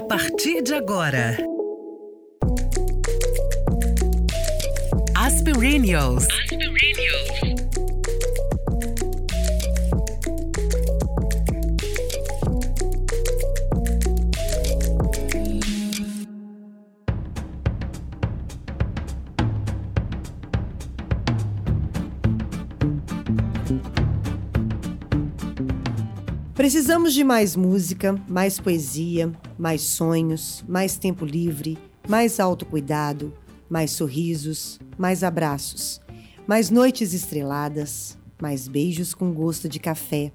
A partir de agora. Aspirinios. Precisamos de mais música, mais poesia, mais sonhos, mais tempo livre, mais autocuidado, mais sorrisos, mais abraços, mais noites estreladas, mais beijos com gosto de café,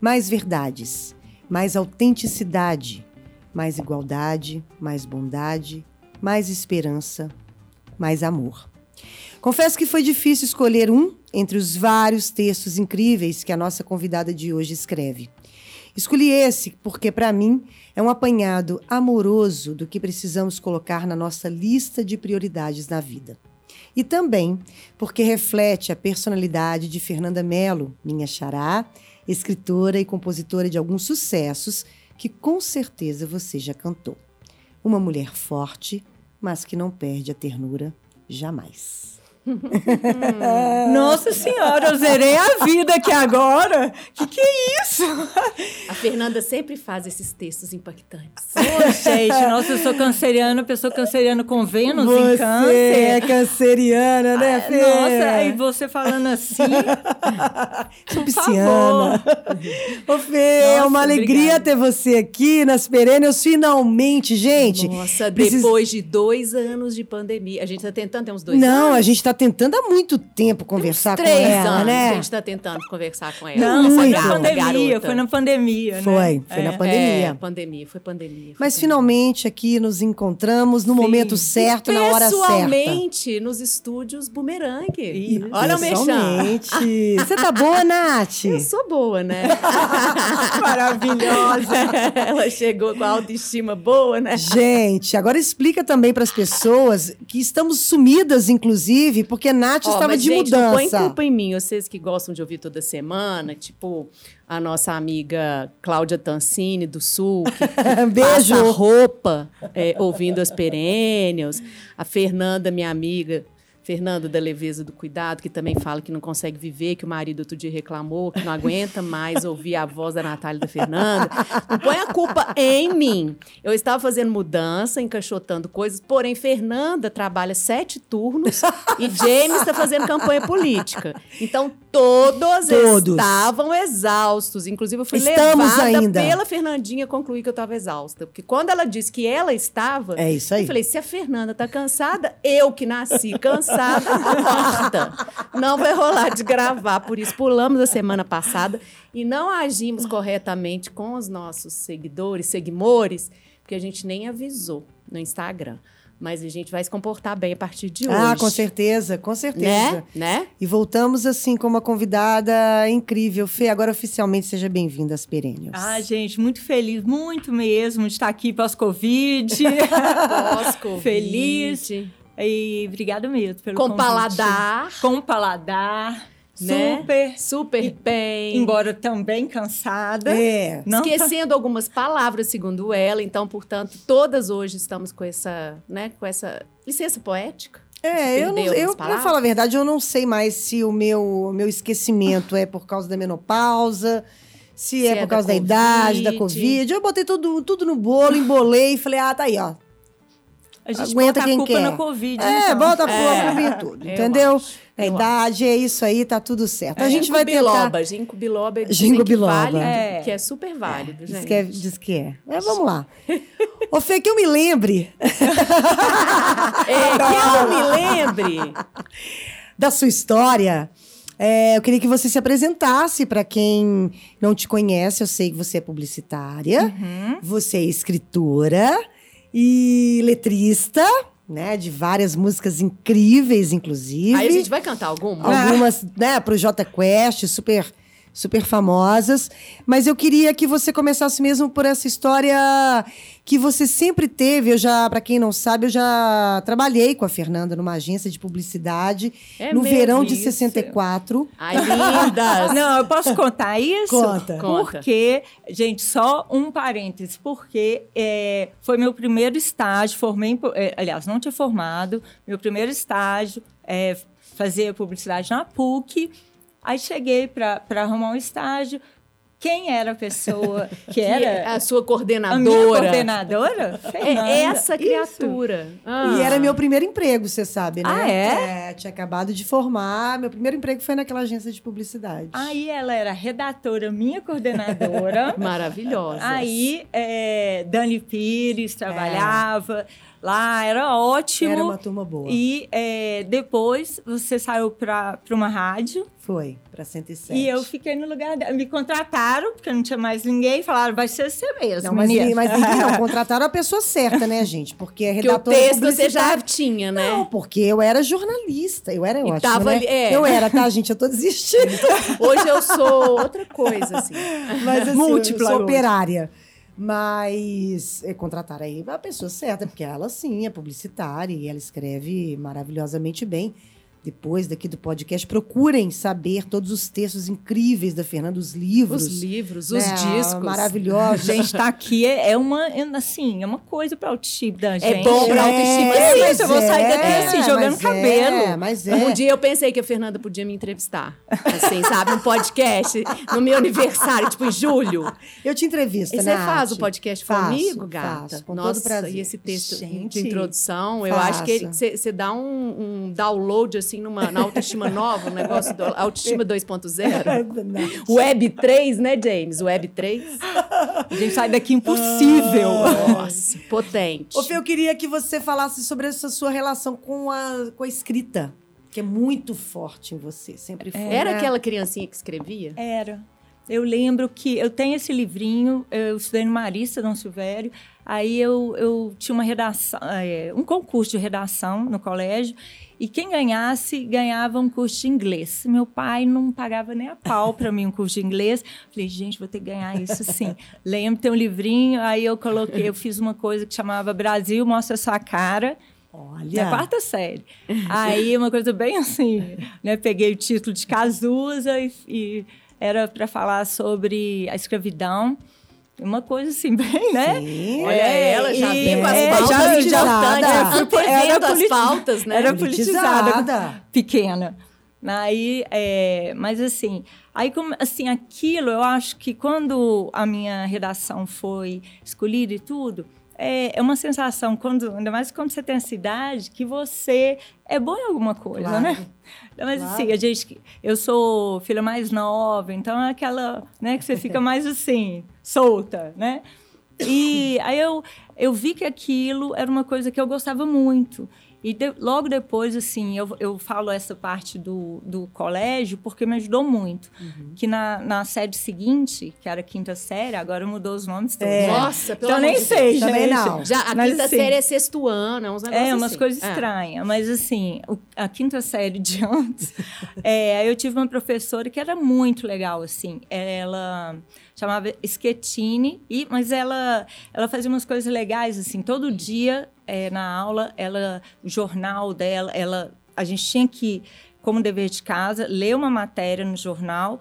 mais verdades, mais autenticidade, mais igualdade, mais bondade, mais esperança, mais amor. Confesso que foi difícil escolher um entre os vários textos incríveis que a nossa convidada de hoje escreve. Escolhi esse porque, para mim, é um apanhado amoroso do que precisamos colocar na nossa lista de prioridades na vida. E também porque reflete a personalidade de Fernanda Mello, minha xará, escritora e compositora de alguns sucessos que com certeza você já cantou. Uma mulher forte, mas que não perde a ternura jamais. Nossa senhora, eu zerei a vida aqui agora. Que que é isso? A Fernanda sempre faz esses textos impactantes. Ô, gente, nossa, eu sou canceriana, pessoa canceriana com Vênus você em câncer. é canceriana, né, Ah, Fê? Nossa, e você falando assim. Sou pisciana. Ô, Fê, é uma alegria obrigada. ter você aqui nas Perennials, finalmente, gente. Nossa, depois de dois anos de pandemia. A gente tá tentando, tem uns dois Não, anos? a gente tá tentando há muito tempo conversar com ela, anos né? que a gente tá tentando conversar com ela. Não, foi na garota, pandemia, foi na pandemia, né? Foi, foi na É. pandemia. É, pandemia, foi pandemia. foi Mas pandemia. finalmente aqui nos encontramos no Sim. momento certo, na hora certa. Pessoalmente, nos estúdios Bumerangue. Isso. Olha o mexão. Pessoalmente. Você tá boa, Nath? Eu sou boa, né? Maravilhosa. Ela chegou com a autoestima boa, né? Gente, agora explica também para as pessoas que estamos sumidas, inclusive, porque Nath Ó, estava de gente, Não põe mudança. culpa em mim, vocês que gostam de ouvir toda semana, tipo a nossa amiga Cláudia Tancini, do Sul, que Beijo. passa roupa é, ouvindo as perênios. A Fernanda, minha amiga, Fernanda da Leveza do Cuidado, que também fala que não consegue viver, que o marido outro dia reclamou, que não aguenta mais ouvir a voz da Natália e da Fernanda. Não põe a culpa em mim. Eu estava fazendo mudança, encaixotando coisas, porém, Fernanda trabalha sete turnos e James está fazendo campanha política. Então, todos, Todos. estavam exaustos. Inclusive, eu fui Estamos levada ainda. pela Fernandinha concluir que eu estava exausta. Porque quando ela disse que ela estava, É isso aí. eu falei, se a Fernanda tá cansada, eu que nasci cansada, tô morta. Não vai rolar de gravar. Por isso, pulamos a semana passada e não agimos corretamente com os nossos seguidores, seguimores, porque a gente nem avisou no Instagram. Mas a gente vai se comportar bem a partir de hoje. Ah, com certeza, com certeza. Né? Né? E voltamos assim com uma convidada incrível. Fê, agora oficialmente seja bem-vinda às Perennials. Ah, gente, muito feliz, muito mesmo de estar aqui pós-Covid. Pós-Covid. Feliz. E obrigada mesmo pelo Com convite. paladar. Com paladar. Né? Super. Super bem. Embora também cansada. É. Não tá- Esquecendo algumas palavras, segundo ela. Então, portanto, todas hoje estamos com essa, né, com essa licença poética. É, eu, não, eu pra falar a verdade, eu não sei mais se o meu, meu esquecimento é por causa da menopausa, se, é, é por da causa da idade, da Covid. Covid. Eu botei tudo, tudo no bolo, embolei e falei, ah, tá aí, ó. A gente Aguenta bota a quem culpa quer. na Covid. É, então. bota a É, culpa em tudo, eu entendeu? acho, a eu idade é isso aí, tá tudo certo. A gente vai tentar... biloba, ginkgo biloba, Ginkgo que biloba. vale, É. que é super válido, Diz gente. que é. Diz que é. É, vamos lá. Ô, Fê, que eu me lembre É, que eu me lembre. da sua história, é, eu queria que você se apresentasse para quem não te conhece. Eu sei que você é publicitária, Uhum. você é escritora e letrista, né? De várias músicas incríveis, inclusive. Aí a gente vai cantar alguma? Algumas, né, pro J Quest, super super famosas. Mas eu queria que você começasse mesmo por essa história que você sempre teve. Eu já, para quem não sabe, eu já trabalhei com a Fernanda numa agência de publicidade É no verão de isso? 64. Ai, lindas! Não, eu posso contar isso? Conta. Conta. Porque, gente, só um parênteses, porque é, foi meu primeiro estágio, formei, é, aliás, não tinha formado, meu primeiro estágio, é, fazer publicidade na PUC, aí cheguei para arrumar um estágio, quem era a pessoa que Que é era a sua a coordenadora. minha coordenadora? Fernanda. É essa criatura. Ah. E era meu primeiro emprego, você sabe, né? Ah, é? Tinha acabado de formar. Meu primeiro emprego foi naquela agência de publicidade. Aí ela era redatora, minha coordenadora. Maravilhosa. Aí, é, Dani Pires trabalhava lá, era ótimo. Era uma turma boa. E é, depois você saiu para uma rádio Foi, pra 107. e eu fiquei no lugar dela. Me contrataram, porque não tinha mais ninguém, falaram, vai ser você mesmo, Não, mas, mas não. Contrataram a pessoa certa, né, gente? Porque é Porque o redatora texto você já tinha, né? Não, porque eu era jornalista. Eu era E ótima, tava né? ali- é. Eu era, tá, gente? Eu tô desistindo. Hoje eu sou outra coisa, assim. Mas assim, Múltipla eu sou hoje. operária. Mas é, contrataram aí a pessoa certa, porque ela sim é publicitária e ela escreve maravilhosamente bem. Depois daqui do podcast, procurem saber todos os textos incríveis da Fernanda, os livros. Os livros, né, os discos. Maravilhosos. Gente, tá aqui é é uma, é, assim, é uma coisa para autoestima da gente. bom pra autoestima, É, sim, mas eu vou sair daqui assim, jogando mas cabelo. É, mas é. Um dia eu pensei que a Fernanda podia me entrevistar. Assim, sabe? Um podcast no meu aniversário, tipo em julho. Eu te entrevisto, E né? você faz o podcast Faço, comigo, gata? faço, com Nossa, todo prazer. e esse texto Gente, de introdução, eu acho que faço. você você dá um, um download, assim, numa, na autoestima nova, um negócio do autoestima 2.0. Web 3, né, James? Web 3. A gente sai daqui impossível. Nossa, potente. Ô, Fê, eu queria que você falasse sobre essa sua relação com a, com a escrita, que é muito forte em você, sempre foi. Era né? aquela criancinha que escrevia? Era. Eu lembro que eu tenho esse livrinho, eu estudei no Marista Dom Silvério, aí eu, eu tinha uma redação, é, um concurso de redação no colégio, e quem ganhasse, ganhava um curso de inglês. Meu pai não pagava nem a pau para mim um curso de inglês. Falei, gente, vou ter que ganhar isso sim. Lembro, tem um livrinho, aí eu coloquei, eu fiz uma coisa que chamava Brasil Mostra Sua Cara, Olha. na quarta série. Aí, uma coisa bem assim, né? Peguei o título de Cazuza e, e era para falar sobre a escravidão. Uma coisa assim, bem, né? Sim. Olha ela, já E- vem com as é, pautas já- já- antevendo era as politi- pautas, né? Era politizada, Politizada. pequena. Aí, é, mas assim, aí como, assim, aquilo, eu acho que quando a minha redação foi escolhida e tudo, é, é uma sensação, quando, ainda mais quando você tem essa idade, que você é bom em alguma coisa, Claro. né? Mas Claro. assim, a gente, eu sou filha mais nova, então é aquela, né, que você fica mais assim, solta, né? E aí eu, eu vi que aquilo era uma coisa que eu gostava muito. E de- logo depois, assim, eu, eu falo essa parte do, do colégio porque me ajudou muito. Que na, na série seguinte, que era a quinta série, agora mudou os nomes todos. É. né? Nossa, pelo Então amor nem de sei, Deus. Também não. Já, a Mas, quinta assim, série é sexto ano, é uns negócios É, umas assim. coisas É. estranhas. Mas, assim, o- a quinta série de antes, é, eu tive uma professora que era muito legal, assim. Ela chamava Schettini, e, mas ela, ela fazia umas coisas legais, assim. Todo dia, é, na aula, ela, o jornal dela, ela, a gente tinha que, como dever de casa, ler uma matéria no jornal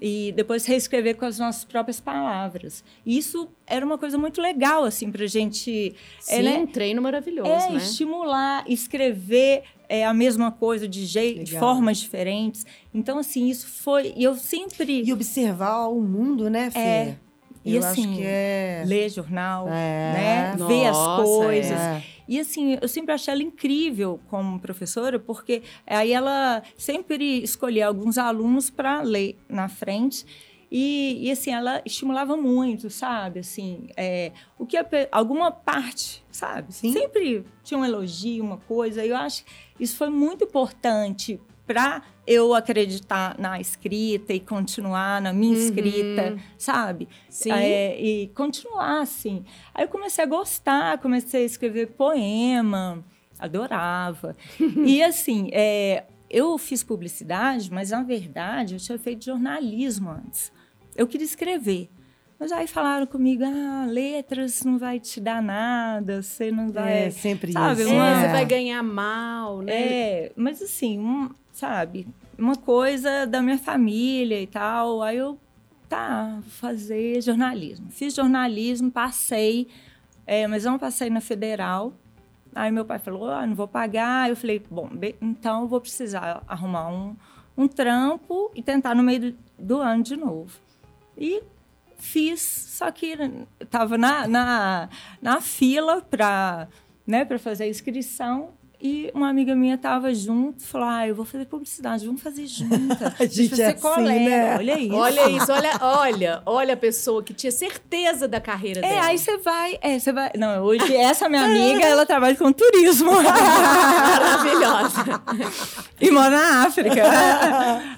e depois reescrever com as nossas próprias palavras. Isso era uma coisa muito legal, assim, pra gente... é, Sim, né? um treino maravilhoso, É, né? estimular, escrever é, a mesma coisa de, jeito, de formas diferentes. Então, assim, isso foi. E eu sempre. E observar o mundo, né, Fê? É. E Eu assim, é... ler jornal, É. né? Ver as Nossa, coisas. é. E assim, eu sempre achei ela incrível como professora, porque aí ela sempre escolhia alguns alunos para ler na frente. E, e, assim, ela estimulava muito, sabe? Assim, é, o que a alguma parte, sabe? Sim. Sempre tinha um elogio, uma coisa. E eu acho que isso foi muito importante para eu acreditar na escrita e continuar na minha escrita, sabe? Sim. É, e continuar assim. Aí eu comecei a gostar, comecei a escrever poema, adorava. e assim, é, eu fiz publicidade, mas na verdade eu tinha feito jornalismo antes. Eu queria escrever. Mas aí falaram comigo, ah, letras não vai te dar nada, você não vai... É, sempre sabe, isso. É, uma- você vai ganhar mal, né? É, mas assim, um, sabe, uma coisa da minha família e tal. Aí eu, tá, vou fazer jornalismo. Fiz jornalismo, passei, é, mas não passei na federal. Aí meu pai falou, ah, não vou pagar. Eu falei, bom, então eu vou precisar arrumar um, um trampo e tentar no meio do, do ano de novo. E fiz, só que eu tava na, na, na fila para né, fazer a inscrição e uma amiga minha tava junto, falou, ah, eu vou fazer publicidade, vamos fazer juntas. A gente vai é ser assim, colega, né? olha isso. Olha isso, olha, olha, olha a pessoa que tinha certeza da carreira É, dela. aí você vai, é, você vai. Não, hoje essa minha amiga, ela trabalha com turismo. Maravilhosa. e mora na África.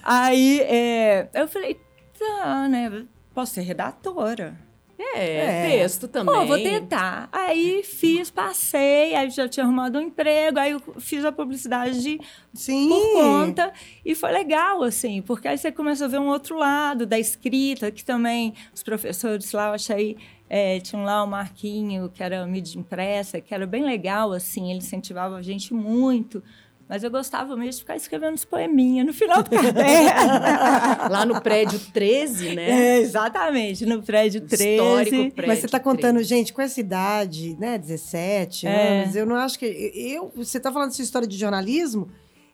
aí é, eu falei, tá, né? Posso ser redatora. É, É. texto também. Pô, vou tentar. Aí fiz, passei, aí já tinha arrumado um emprego, aí eu fiz a publicidade de- Sim. por conta. E foi legal, assim, porque aí você começa a ver um outro lado da escrita, que também os professores lá, eu achei. É, tinham lá o Marquinho, que era mídia impressa, que era bem legal, assim, ele incentivava a gente muito. Mas eu gostava mesmo de ficar escrevendo os poeminhas no final do caderno. Lá no prédio 13, né? é, exatamente, no prédio 13. Histórico prédio Mas você está contando, gente, com essa idade, né, 17 É. anos, eu não acho que. Eu, você está falando dessa história de jornalismo?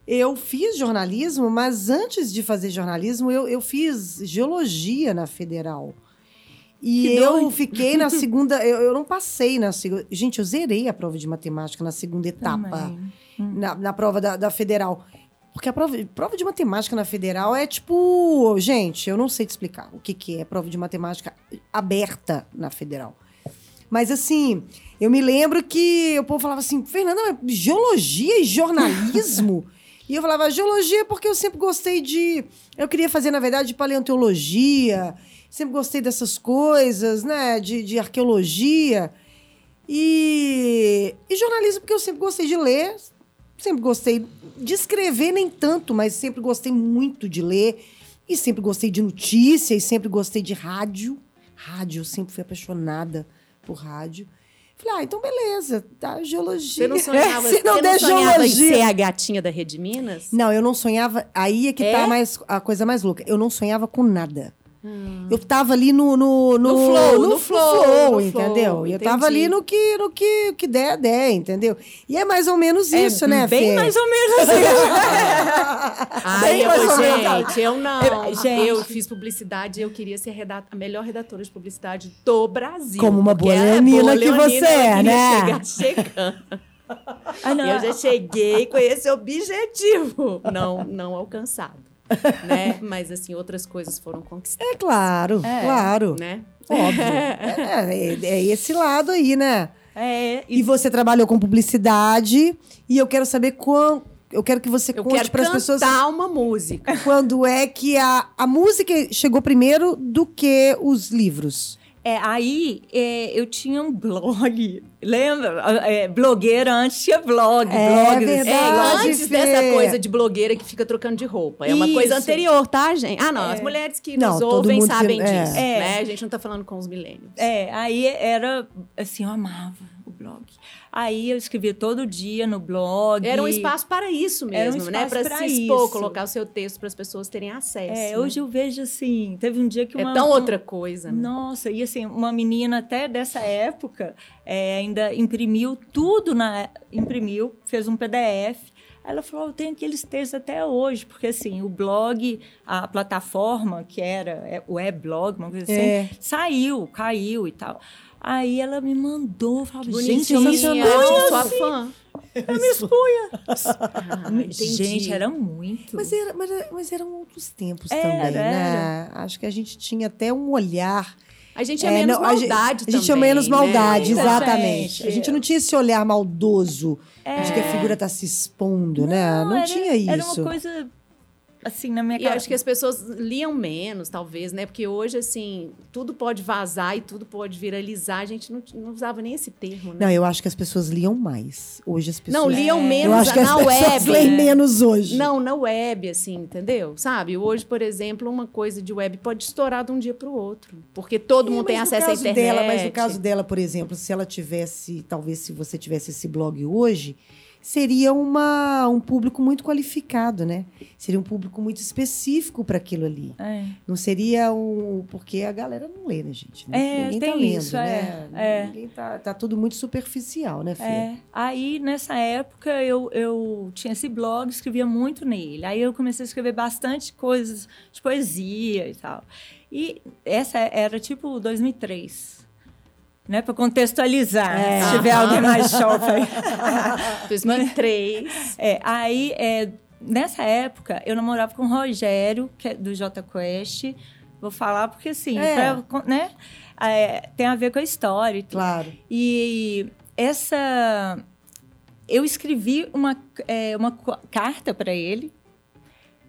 Eu fiz jornalismo, mas antes de fazer jornalismo, eu, eu fiz geologia na federal. E Que eu doido. fiquei na segunda. Eu, eu não passei na segunda. Gente, eu zerei a prova de matemática na segunda etapa, Também. na, na prova da, da federal. Porque a prova, prova de matemática na federal é tipo. Gente, eu não sei te explicar o que, que é prova de matemática aberta na federal. Mas assim, eu me lembro que o povo falava assim, Fernanda, mas geologia e jornalismo? e eu falava, geologia porque eu sempre gostei de. Eu queria fazer, na verdade, paleontologia, sempre gostei dessas coisas, né? De, de arqueologia. E, e jornalismo porque eu sempre gostei de ler, sempre gostei de escrever, nem tanto, mas sempre gostei muito de ler. E sempre gostei de notícia, e sempre gostei de rádio. Rádio, eu sempre fui apaixonada por rádio. Falei, ah, então beleza, tá, geologia. Você não sonhava, Se não você não sonhava em ser a gatinha da Rede Minas? Não, eu não sonhava. Aí é que É? tá mais, a coisa mais louca. Eu não sonhava com nada. Eu tava ali no. No, No flow, no no flow, flow, no entendeu? flow, E eu entendi. tava ali no que, no que, que der, der, entendeu? E é mais ou menos isso, é né, Bem Fê? mais ou menos assim. Ai, Bem eu, mais ou menos. gente, eu não. Eu- gente. Eu fiz publicidade e eu queria ser a melhor redatora de publicidade do Brasil. Como uma boa ela leonina que você é, né? chegar chegando. Ah, Eu já cheguei com esse objetivo não, não alcançado, né? Mas, assim, outras coisas foram conquistadas, É claro, É. claro. né? Óbvio. É, é- é esse lado aí, né? É, E você trabalhou com publicidade e eu quero saber quão. Eu quero que você Eu conte para as cantar pessoas uma música. quando é que a, a música chegou primeiro do que os livros. É, aí é, eu tinha um blog, lembra? É, blogueira antes tinha blog. É blogs, verdade. É, antes Fê. dessa coisa de blogueira que fica trocando de roupa. É uma coisa Isso. anterior, tá, gente? Ah, não. As mulheres que Não, nos ouvem sabem é. disso. É. Né? A gente não tá falando com os milênios. É, aí era assim, eu amava blog. Aí eu escrevia todo dia no blog. Era um espaço para isso Era um mesmo, né? Para se expor, isso. colocar o seu texto para as pessoas terem acesso. É, né? hoje eu vejo assim, teve um dia que É uma... tão um- outra coisa, né? Nossa, e assim, uma menina até dessa época é, ainda imprimiu tudo na. imprimiu, fez um PDF. Ela falou: eu tenho aqueles textos até hoje, porque assim, o blog, a plataforma que era é, o e-blog, uma coisa assim, É. saiu, caiu e tal. Aí ela me mandou, falava, gente, eu me eu expunha. sou assim, fã. Eu me expunha. Ah, gente, era muito. Mas, era, mas, era- mas eram outros tempos Era, também, né? era. Acho que a gente tinha até um olhar. A gente tinha É, menos não, a gente- maldade A gente tinha também, menos né? maldade, Muita exatamente. gente. A gente não tinha esse olhar maldoso de que a É. figura tá se expondo, né? Não era- tinha isso. Era uma coisa assim, na minha E cara. acho que as pessoas liam menos, talvez, né? Porque hoje, assim, tudo pode vazar e tudo pode viralizar. A gente não, não usava nem esse termo, né? Não, eu acho que as pessoas liam mais. Hoje as pessoas. Não, liam Eu menos acho que as na pessoas web. leem menos hoje. Não, na web, assim, entendeu? Sabe? Hoje, por exemplo, uma coisa de web pode estourar de um dia para o outro. Porque todo É, mundo tem acesso à internet. Dela, mas no caso dela, por exemplo, se ela tivesse, talvez se você tivesse esse blog hoje, seria uma, um público muito qualificado, né? Seria um público muito específico para aquilo ali. É. Não seria um. Porque a galera não lê, né, gente? É, Ninguém tá lendo, isso, né? é, é. Ninguém tá, tá tudo muito superficial, né, Fê? É. Aí, nessa época, eu, eu tinha esse blog, escrevia muito nele. Aí eu comecei a escrever bastante coisas de poesia e tal. E essa era tipo 2003. Né, para contextualizar, É. se tiver alguém mais jovem. 2003. É, aí, é, nessa época, eu namorava com o Rogério, que é do J Quest. Vou falar porque, assim, É. pra- né, é, tem a ver com a história e tudo. Claro. E essa. Eu escrevi uma, é, uma carta para ele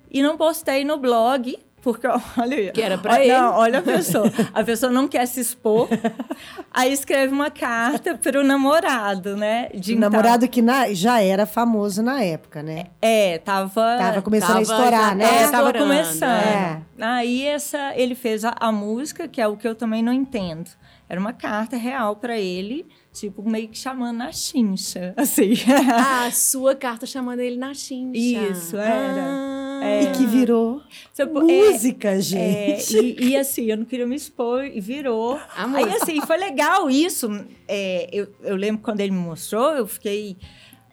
e não postei no blog, porque olha aí. Que era pra olha, ele. Não, olha a pessoa. A pessoa não quer se expor. Aí escreve uma carta para o namorado, né? De Um namorado que na- já era famoso na época, né? É, tava. Tava começando a tava estourar, já- né? É, tava começando. é. Aí essa, ele fez a, a música, que é o que eu também não entendo. Era uma carta real para ele, tipo, meio que chamando na chincha, assim. Ah, a sua carta chamando ele na chincha. Isso, era. Ah. E que virou Tipo, é- música, É, gente. e, e assim, eu não queria me expor e virou. A Aí assim, foi legal isso. É, eu, eu lembro quando ele me mostrou, eu fiquei,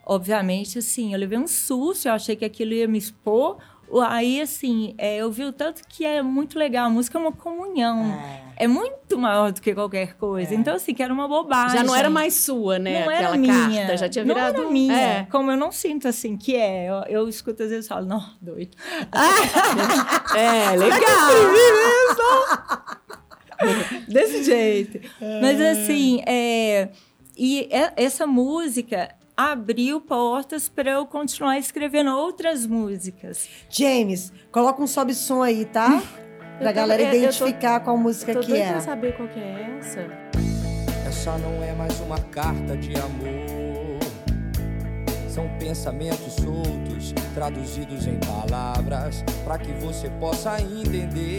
obviamente, assim, eu levei um susto, eu achei que aquilo ia me expor. Aí, assim, é, eu vi o tanto que é muito legal. A música é uma comunhão. É, muito maior do que qualquer coisa. Então, assim, que era uma bobagem. Já não era mais sua, né? Não Aquela era minha. carta. Já tinha Não virado. era minha. É. Como eu não sinto assim que é. Eu, eu escuto às vezes e falo, não, doido. É, legal. Desse jeito. Mas assim, é, e é- essa música abriu portas para eu continuar escrevendo outras músicas. James, coloca um sobe som aí, tá? Pra Eu galera tô- eu- eu tô- identificar qual música Tô que é. pra saber qual que é essa. Essa não é mais uma carta de amor. São pensamentos soltos, traduzidos em palavras, para que você possa entender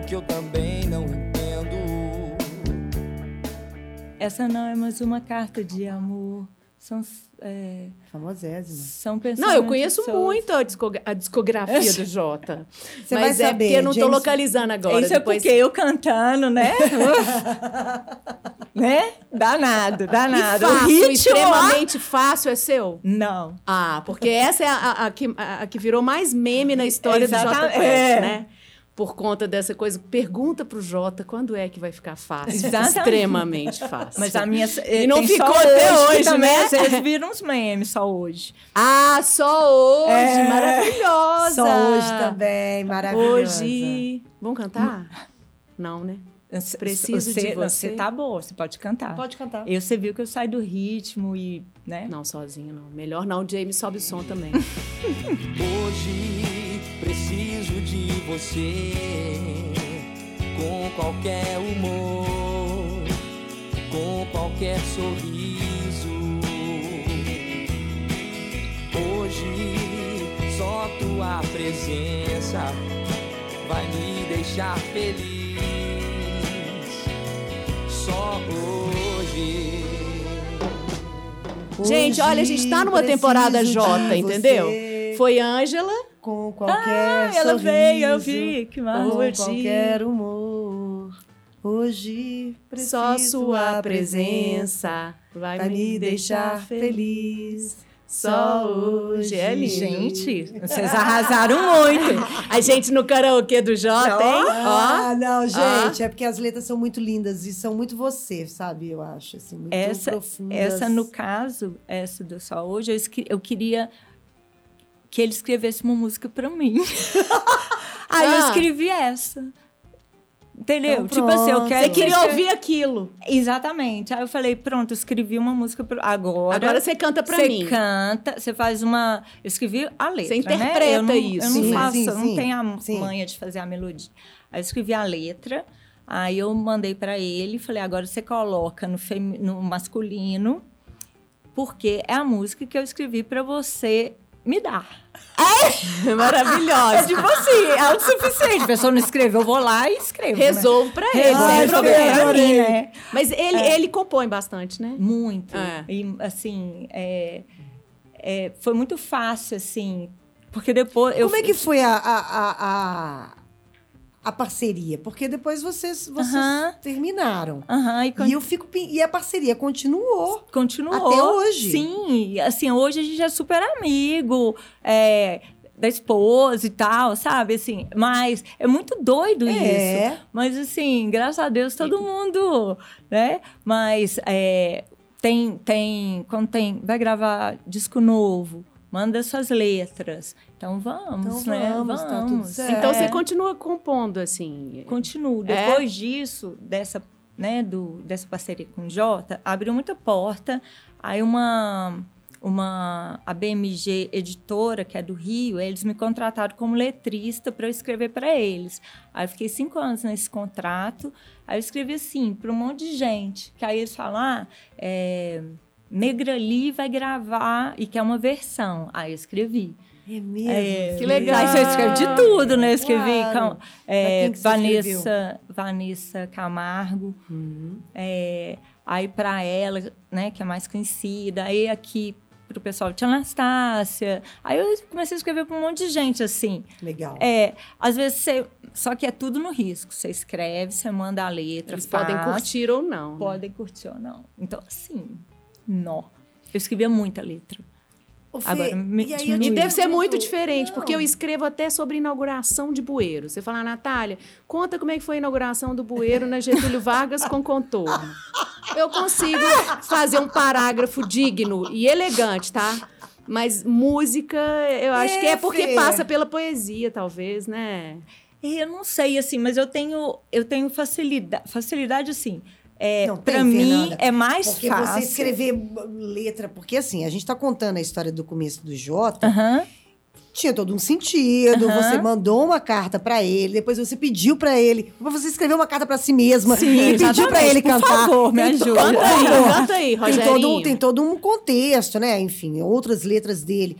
o que eu também não entendo. Essa não é mais uma carta de amor. São, é, Famosésima. são pensamentos Não, eu conheço soltos. muito a, discogra- a discografia do Jota. Você Mas vai é saber, porque eu não James- localizando agora. Isso é depois... porque eu cantando, né? né? Danado, E danado. O fácil, ritmo, ó. extremamente fácil é seu? Não. Ah, porque essa é a, a- a que, a- que virou mais meme na história do Jota Exatamente. Quest, É. né? Por conta dessa coisa. Pergunta pro Jota quando é que vai ficar fácil. Exatamente. Extremamente fácil. Mas a minha. E não ficou até hoje, também, né? Vezes viram uns memes só hoje. Ah, só hoje! É. Maravilhosa! Só hoje também, maravilhosa. Hoje. Vamos cantar? Não, né? Preciso você, de você. Você tá boa, você pode cantar. Pode cantar. Eu, você viu que eu saio do ritmo e, né? Não, sozinho não. Melhor não. O James sobe o som também. Hoje você com qualquer humor, com qualquer sorriso. Hoje só tua presença vai me deixar feliz. Só hoje. Gente, olha, a gente tá numa temporada J, de entendeu? Foi Ângela. Com qualquer Ah, ela sorriso, veio, eu vi, que Com maravilha. qualquer humor. Hoje preciso Só sua presença vai, vai me deixar feliz. Só hoje. É lindo. Gente, vocês arrasaram muito. A gente no karaokê do Jota, hein? Ah, não, gente, é porque as letras são muito lindas e são muito você, sabe? Eu acho, assim, muito essa, profundas. essa, no caso, essa do Só Hoje, eu, eu queria que ele escrevesse uma música pra mim. Aí eu Ah. escrevi essa. Entendeu? Então, tipo assim, eu quero. Você queria ouvir aquilo. Exatamente. Aí eu falei, pronto, eu escrevi uma música pro- agora. Agora você canta pra você mim. canta, você faz uma. Eu escrevi a letra. Você né? interpreta eu não, isso, Eu não Sim, faço, sim, eu não tenho a Sim. manha de fazer a melodia. Aí eu escrevi a letra, aí eu mandei pra ele e falei, agora você coloca no, femi- no masculino, porque é a música que eu escrevi pra você me dar. É Maravilhosa. tipo assim, é autossuficiente. A pessoa não escreveu, eu vou lá e escrevo. né? Resolvo pra ele. Pra mim, né? Mas ele, ele compõe bastante, né? Muito. É. E, assim, é, é, foi muito fácil, assim, porque depois... eu Como é que foi a, a, a, a, a parceria? Porque depois vocês, vocês terminaram. E, con- E, eu fico, e a parceria continuou. continuou. até hoje? Sim, assim, hoje a gente é super amigo, é, da esposa e tal, sabe? Assim, mas é muito doido isso. É. Mas, assim, graças a Deus, todo mundo, né? Mas é, tem, tem, quando tem, vai gravar disco novo, manda suas letras. Então, vamos, Então né? vamos, tá tudo certo. Então você É. continua compondo, assim. Continuo. É? Depois disso, dessa, né, do, dessa parceria com o Jota, abriu muita porta. Aí uma, uma a BMG editora, que é do Rio, eles me contrataram como letrista para eu escrever para eles. Aí eu fiquei cinco anos nesse contrato. Aí eu escrevi assim para um monte de gente. Que aí eles falam, ah, é, Negrali vai gravar e quer uma versão. Aí eu escrevi. É mesmo. É, Que legal. Aí você escreve de tudo, né? Escrevi Claro. com, é? Vanessa, Vanessa Camargo. Uhum. É, aí para ela, né, que é mais conhecida. Aí aqui pro pessoal de Anastácia. Aí eu comecei a escrever para um monte de gente, assim. Legal. É, às vezes você... Só que é tudo no risco. Você escreve, você manda a letra, Eles faz, podem curtir ou não. né? Podem curtir ou não. Então, assim, nó. Eu escrevia muita letra. Fê, Agora, me- e aí E deve ser muito diferente, porque eu Não. escrevo até sobre inauguração de bueiro. Você fala, Natália, conta como é que foi a inauguração do bueiro na Getúlio Vargas com contorno. Eu consigo fazer um parágrafo digno e elegante, tá? Mas música, eu acho É, que é porque Fê. passa pela poesia, talvez, né? Eu não sei, assim, mas eu tenho, eu tenho facilidade, facilidade assim. É, para mim Fernanda. é mais Porque fácil. você escrever letra... Porque assim, a gente tá contando a história do começo do Jota. Aham. Tinha todo um sentido. Aham. Você mandou uma carta pra ele, depois você pediu pra ele, você escreveu uma carta pra si mesma Sim, e pediu pra ele Por cantar. favor, me ajuda. Canta aí, Por canta aí, tem todo, tem todo um contexto, né? Enfim, outras letras dele.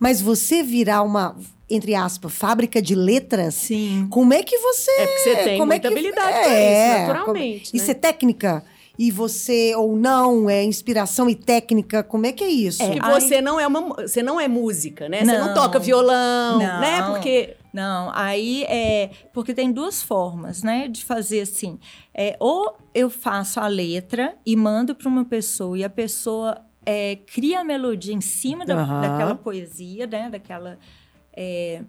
Mas você virar uma, entre aspas, fábrica de letras, Sim. como é que você. É porque você tem como é muita que- habilidade pra é, isso, naturalmente. Isso né? é técnica? E você, ou não, é inspiração e técnica? Como é que é isso? É, que você não é uma, você não é música, né? Você não Não. toca violão, Não. né? Porque Não, aí é. Porque tem duas formas, né, de fazer assim. É, ou eu faço a letra e mando para uma pessoa e a pessoa é, cria a melodia em cima da, Aham. daquela poesia, né, daquela. é,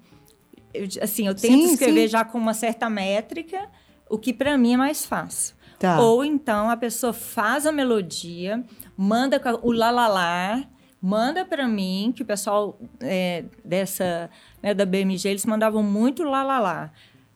eu, assim, eu tento Sim, escrever sim. já com uma certa métrica, o que para mim é mais fácil. Tá. Ou então a pessoa faz a melodia, manda o lalala, manda para mim, que o pessoal é, dessa, né, da BMG, eles mandavam muito lalala,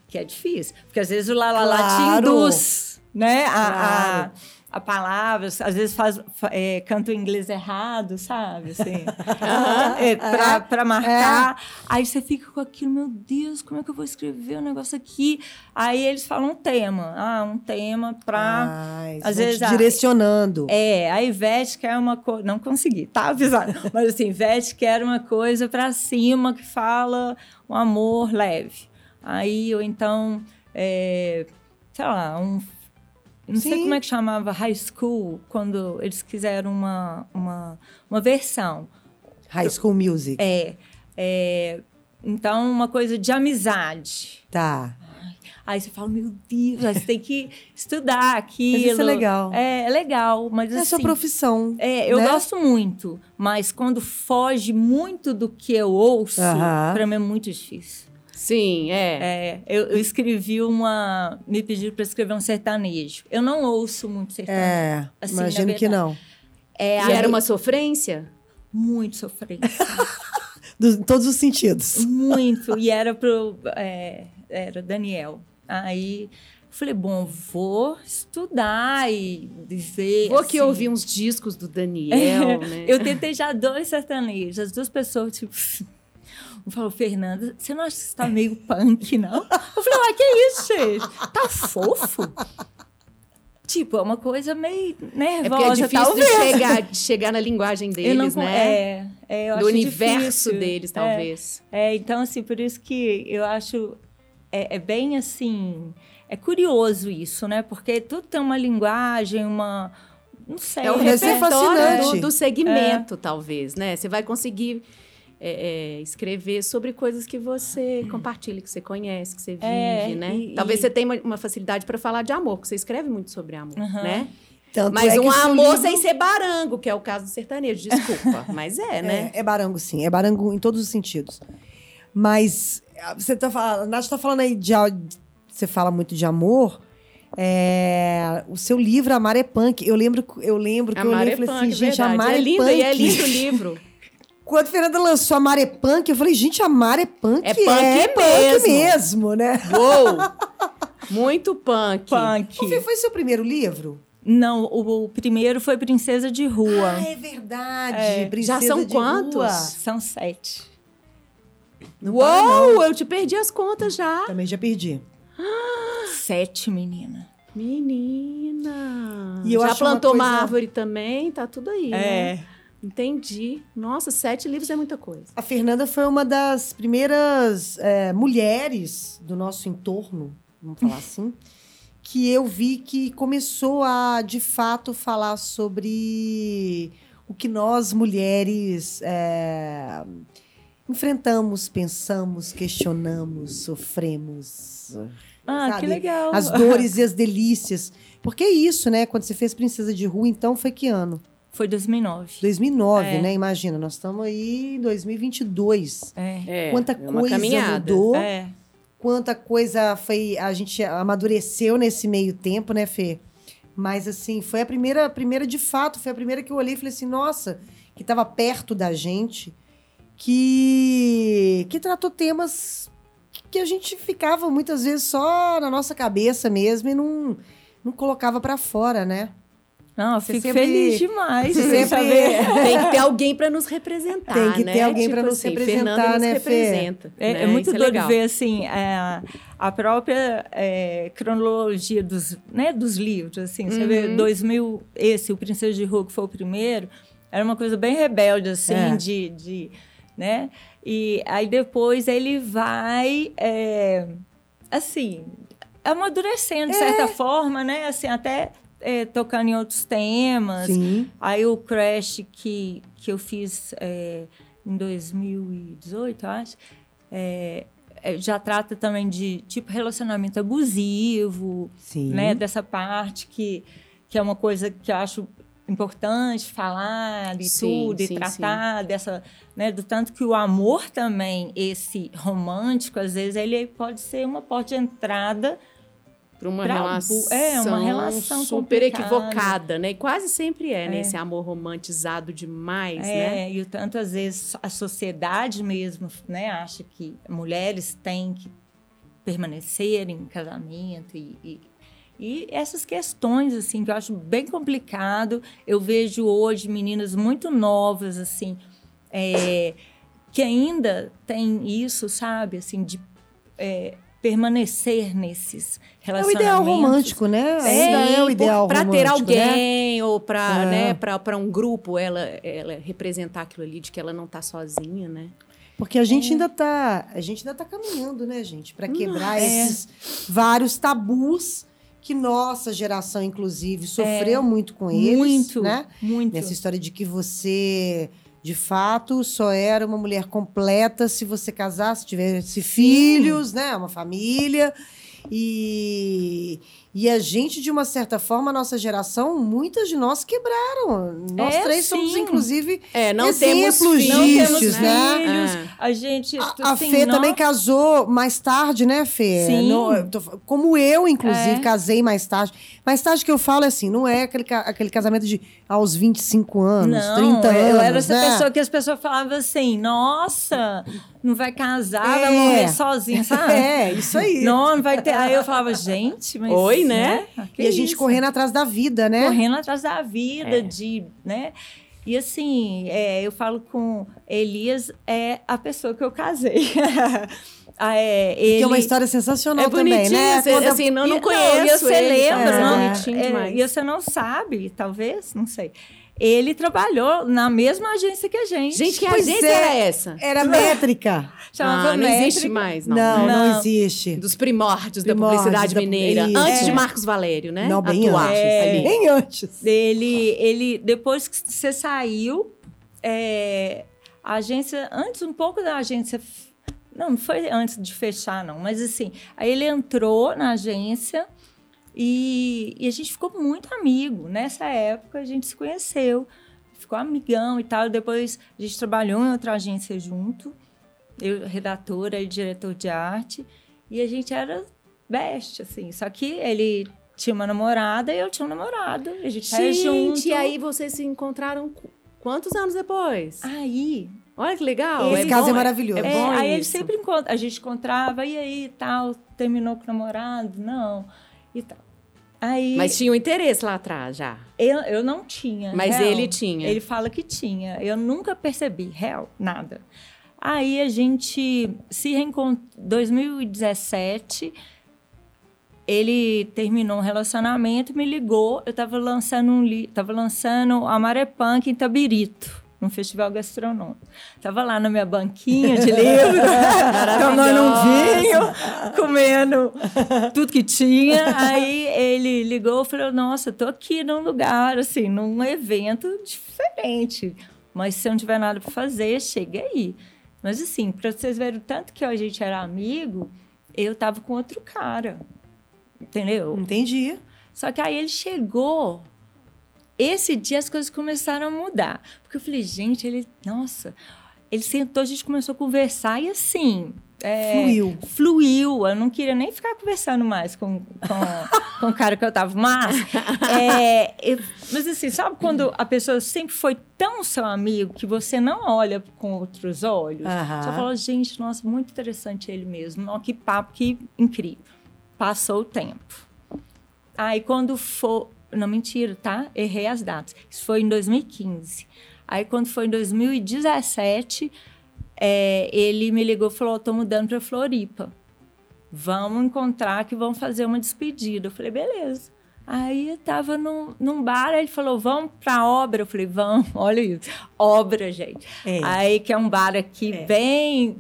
que é difícil, porque às vezes o lalala te Claro. induz, né, Claro. a, a palavras, às vezes faz, fa- é, canta o inglês errado, sabe, assim, é, pra, pra marcar, aí você fica com aquilo, meu Deus, como é que eu vou escrever o negócio aqui? Aí eles falam um tema, ah, um tema pra... Ai, às vezes, ah, direcionando. É, a Ivete quer uma coisa. Não consegui, tá avisado. Mas assim, Ivete quer uma coisa pra cima que fala um amor leve. Aí, ou então, é, sei lá, um. Não sei Sim. como é que chamava High School, quando eles quiseram uma, uma, uma versão. High School Music. É, é, então, uma coisa de amizade. Tá. Aí você fala, meu Deus, você tem que estudar aquilo. isso é legal. É, é legal, mas É assim... sua profissão. É, eu né? gosto muito, mas quando foge muito do que eu ouço, Aham. pra mim é muito difícil. Sim, é. É, eu, eu escrevi uma. Me pediram para escrever um sertanejo. Eu não ouço muito sertanejo. É, Assim, imagino que não. É, E era uma sofrência? Muito sofrência. Em todos os sentidos. muito. E era pro. é, era Daniel. Aí falei, bom, vou estudar e ver. Vou assim. ouvir uns discos do Daniel, né? Eu tentei já dois sertanejos, as duas pessoas, tipo. Um falou, Fernanda, você não acha que você tá meio punk, não? Eu falei, uai, que isso, gente? Tá fofo? Tipo, é uma coisa meio É porque é nervosa, difícil de chegar, de chegar na linguagem não deles, con- né? É, é, Do universo difícil. deles, É. talvez. É, então, assim, por isso que eu acho. É, é bem assim. É curioso isso, né? Porque tudo tem uma linguagem, uma. Não sei. É o repertório fascinante. do, do segmento, talvez, né? Você vai conseguir é, é, escrever sobre coisas que você compartilha, que você conhece, que você vive, É, né? e- talvez e- você tenha uma, facilidade para falar de amor, porque você escreve muito sobre amor, Aham. né? Tanto Mas é um amor livro- sem ser barango, que é o caso do sertanejo, desculpa. mas é, né? É, é barango, sim. É barango em todos os sentidos. Mas ah, você tá falando, a Nath tá falando aí de. Você fala muito de amor. É, o seu livro Amar é Punk. Eu lembro, eu lembro que eu Amar olhei é e falei punk, assim, gente, verdade. Amar é é, lindo, Punk. e é lindo o livro. Quando a Fernanda lançou Amar é Punk, eu falei, gente, Amar é Punk. É punk punk mesmo. mesmo, né? Uou! Muito punk. Punk. Fê, foi seu primeiro livro? Não, o, o primeiro foi Princesa de Rua. Ah, é verdade. É. Princesa Já são de quantos? Rua. São sete. Não para, não. Uou! Eu te perdi as contas já. Também já perdi. Sete, menina. Menina! E eu Já plantou uma, coisa- árvore também? Tá tudo aí, né? Entendi. Nossa, sete livros é muita coisa. A Fernanda foi uma das primeiras é, mulheres do nosso entorno, vamos falar assim, que eu vi que começou a, de fato, falar sobre o que nós, mulheres, é, enfrentamos, pensamos, questionamos, sofremos. Ah, sabe? que legal. As dores e as delícias. Porque é isso, né? Quando você fez Princesa de Rua, então foi que ano? Foi 2009. 2009, É. né? Imagina, nós estamos aí em 2022. É. É, Quanta é uma coisa caminhada. mudou, É. quanta coisa foi a gente amadureceu nesse meio tempo, né, Fê? Mas assim, foi a primeira, a primeira de fato, foi a primeira que eu olhei e falei assim, nossa, que estava perto da gente, que que tratou temas que a gente ficava muitas vezes só na nossa cabeça mesmo e não não colocava para fora, né? Não, eu Você fico sempre- feliz demais de sempre- saber. Tem que ter alguém para nos representar, Tem que né? ter alguém Tipo nos assim, representar, Fernanda nos né, Fê? representa. É, né? é muito Isso doido legal. ver assim é, a própria é, cronologia dos, né, dos livros. Assim, você vê Uhum. 2000, esse, o Princesa de Rua, que foi o primeiro, era uma coisa bem rebelde, assim, É. de, de, né? E aí depois ele vai, é, assim, amadurecendo de certa forma, né? Assim, até é, tocando em outros temas. Sim. Aí o Crash que, que eu fiz é, em 2018, eu acho, é, é, já trata também de tipo relacionamento abusivo, Sim. né? Dessa parte que, que é uma coisa que eu acho importante falar e Sim, tudo, sim, e tratar dessa, né? Do tanto que o amor também, esse romântico, às vezes, ele pode ser uma porta de entrada Para uma, pra relação é, uma relação super complicada. equivocada, né? E quase sempre é, né? Esse amor romantizado demais, né? É, e o tanto às vezes a sociedade mesmo, né, acha que mulheres têm que permanecer em casamento e, e, e essas questões assim que eu acho bem complicado. Eu vejo hoje meninas muito novas assim é, que ainda têm isso, sabe, assim de é, permanecer nesses É o relacionamentos. ideal romântico, né? Ainda é o ideal para romântico, ter né? alguém ou para É. né, para um grupo ela, ela representar aquilo ali de que ela não tá sozinha, né? Porque a É. gente ainda tá, a gente ainda tá caminhando, né, gente, para quebrar é. esses vários tabus que nossa geração inclusive sofreu muito com eles, É. muito, né? muito. Nessa história de que você de fato só era uma mulher completa se você casasse, tivesse filhos, né, uma família. E, e a gente, de uma certa forma, a nossa geração, muitas de nós quebraram. Nós É, três somos, sim. inclusive, É, não Exemplos temos filhos, não temos disso, né? filhos. É. A gente. A, a Fê nós- também casou mais tarde, né, Fê? Sim. Tô como eu, inclusive, É. casei mais tarde. Mais tarde que eu falo é assim, não é aquele, aquele casamento de aos 25 anos, Não, 30 anos. eu era essa né? pessoa que as pessoas falavam assim: nossa, não vai casar, É. vai morrer sozinha, sabe? É, isso aí. Não, não vai ter. Aí eu falava, gente, mas. Oi, né? Que e a gente isso? correndo atrás da vida, né? correndo atrás da vida, É. de, né? E assim, é, eu falo com Elias, é a pessoa que eu casei. Ah, é, ele, Que é uma história sensacional É também, né? você- Conta- assim, não, não conheço e você ele, lembra, tá? não? bonitinho É, demais. e você não sabe, talvez, não sei. Ele trabalhou na mesma agência que a gente. Gente, que Pois agência é. era essa? Era métrica. chamava Ah, não existe Métrica. mais, não. Não, não, Não. existe. Dos primórdios, da Primórdios publicidade da- mineira. Isso. Antes de É. Marcos Valério, né? Não, bem Atuar antes. ali. Bem antes. Ele, ele, depois que você saiu, é, a agência, antes um pouco da agência, não, não foi antes de fechar, não, mas assim, aí ele entrou na agência e, e a gente ficou muito amigo. Nessa época a gente se conheceu, ficou amigão e tal. Depois a gente trabalhou em outra agência junto, eu, redatora e diretor de arte, e a gente era best, assim. Só que ele tinha uma namorada e eu tinha um namorado. A gente saía junto. Gente, e aí vocês se encontraram qu- quantos anos depois? Aí, Olha que legal. Esse é caso bom, é maravilhoso. É é, bom aí ele sempre encontra, a gente encontrava, e aí, tal, terminou com o namorado? Não, e tal. Aí, Mas tinha um interesse lá atrás já. eu, eu não tinha. Mas real. ele tinha. Ele fala que tinha. Eu nunca percebi, real, nada. Aí a gente se reencontrou. 2017, ele terminou um relacionamento, me ligou. Eu estava lançando um li tava lançando a Maré Punk em Tabirito, num festival gastronômico. Tava lá na minha banquinha de livro, tomando um vinho, comendo tudo que tinha. Aí ele ligou e falou: Nossa, tô aqui num lugar, assim, num evento diferente. Mas se eu não tiver nada para fazer, chega aí. Mas assim, para vocês verem o tanto que a gente era amigo, eu tava com outro cara. Entendeu? Entendi. Só que aí ele chegou. Esse dia as coisas começaram a mudar. Porque eu falei, gente, ele. Nossa. Ele sentou, a gente começou a conversar e assim. é, Fluiu. Fluiu. Eu não queria nem ficar conversando mais com, com, com o cara que eu tava. Mas. é, eu- mas assim, sabe quando a pessoa sempre foi tão seu amigo que você não olha com outros olhos? Aham. Só fala, gente, nossa, muito interessante ele mesmo. Não, que papo, que incrível. Passou o tempo. Aí quando for. Não, mentira, tá? Errei as datas. Isso foi em 2015. Aí quando foi em 2017, é, ele me ligou e falou: tô mudando para Floripa. Vamos encontrar que vamos fazer uma despedida. Eu falei, beleza. Aí eu tava num, num bar, ele falou, vamos pra obra. Eu falei, vamos, olha isso. Obra, gente. É. Aí que é um bar aqui bem,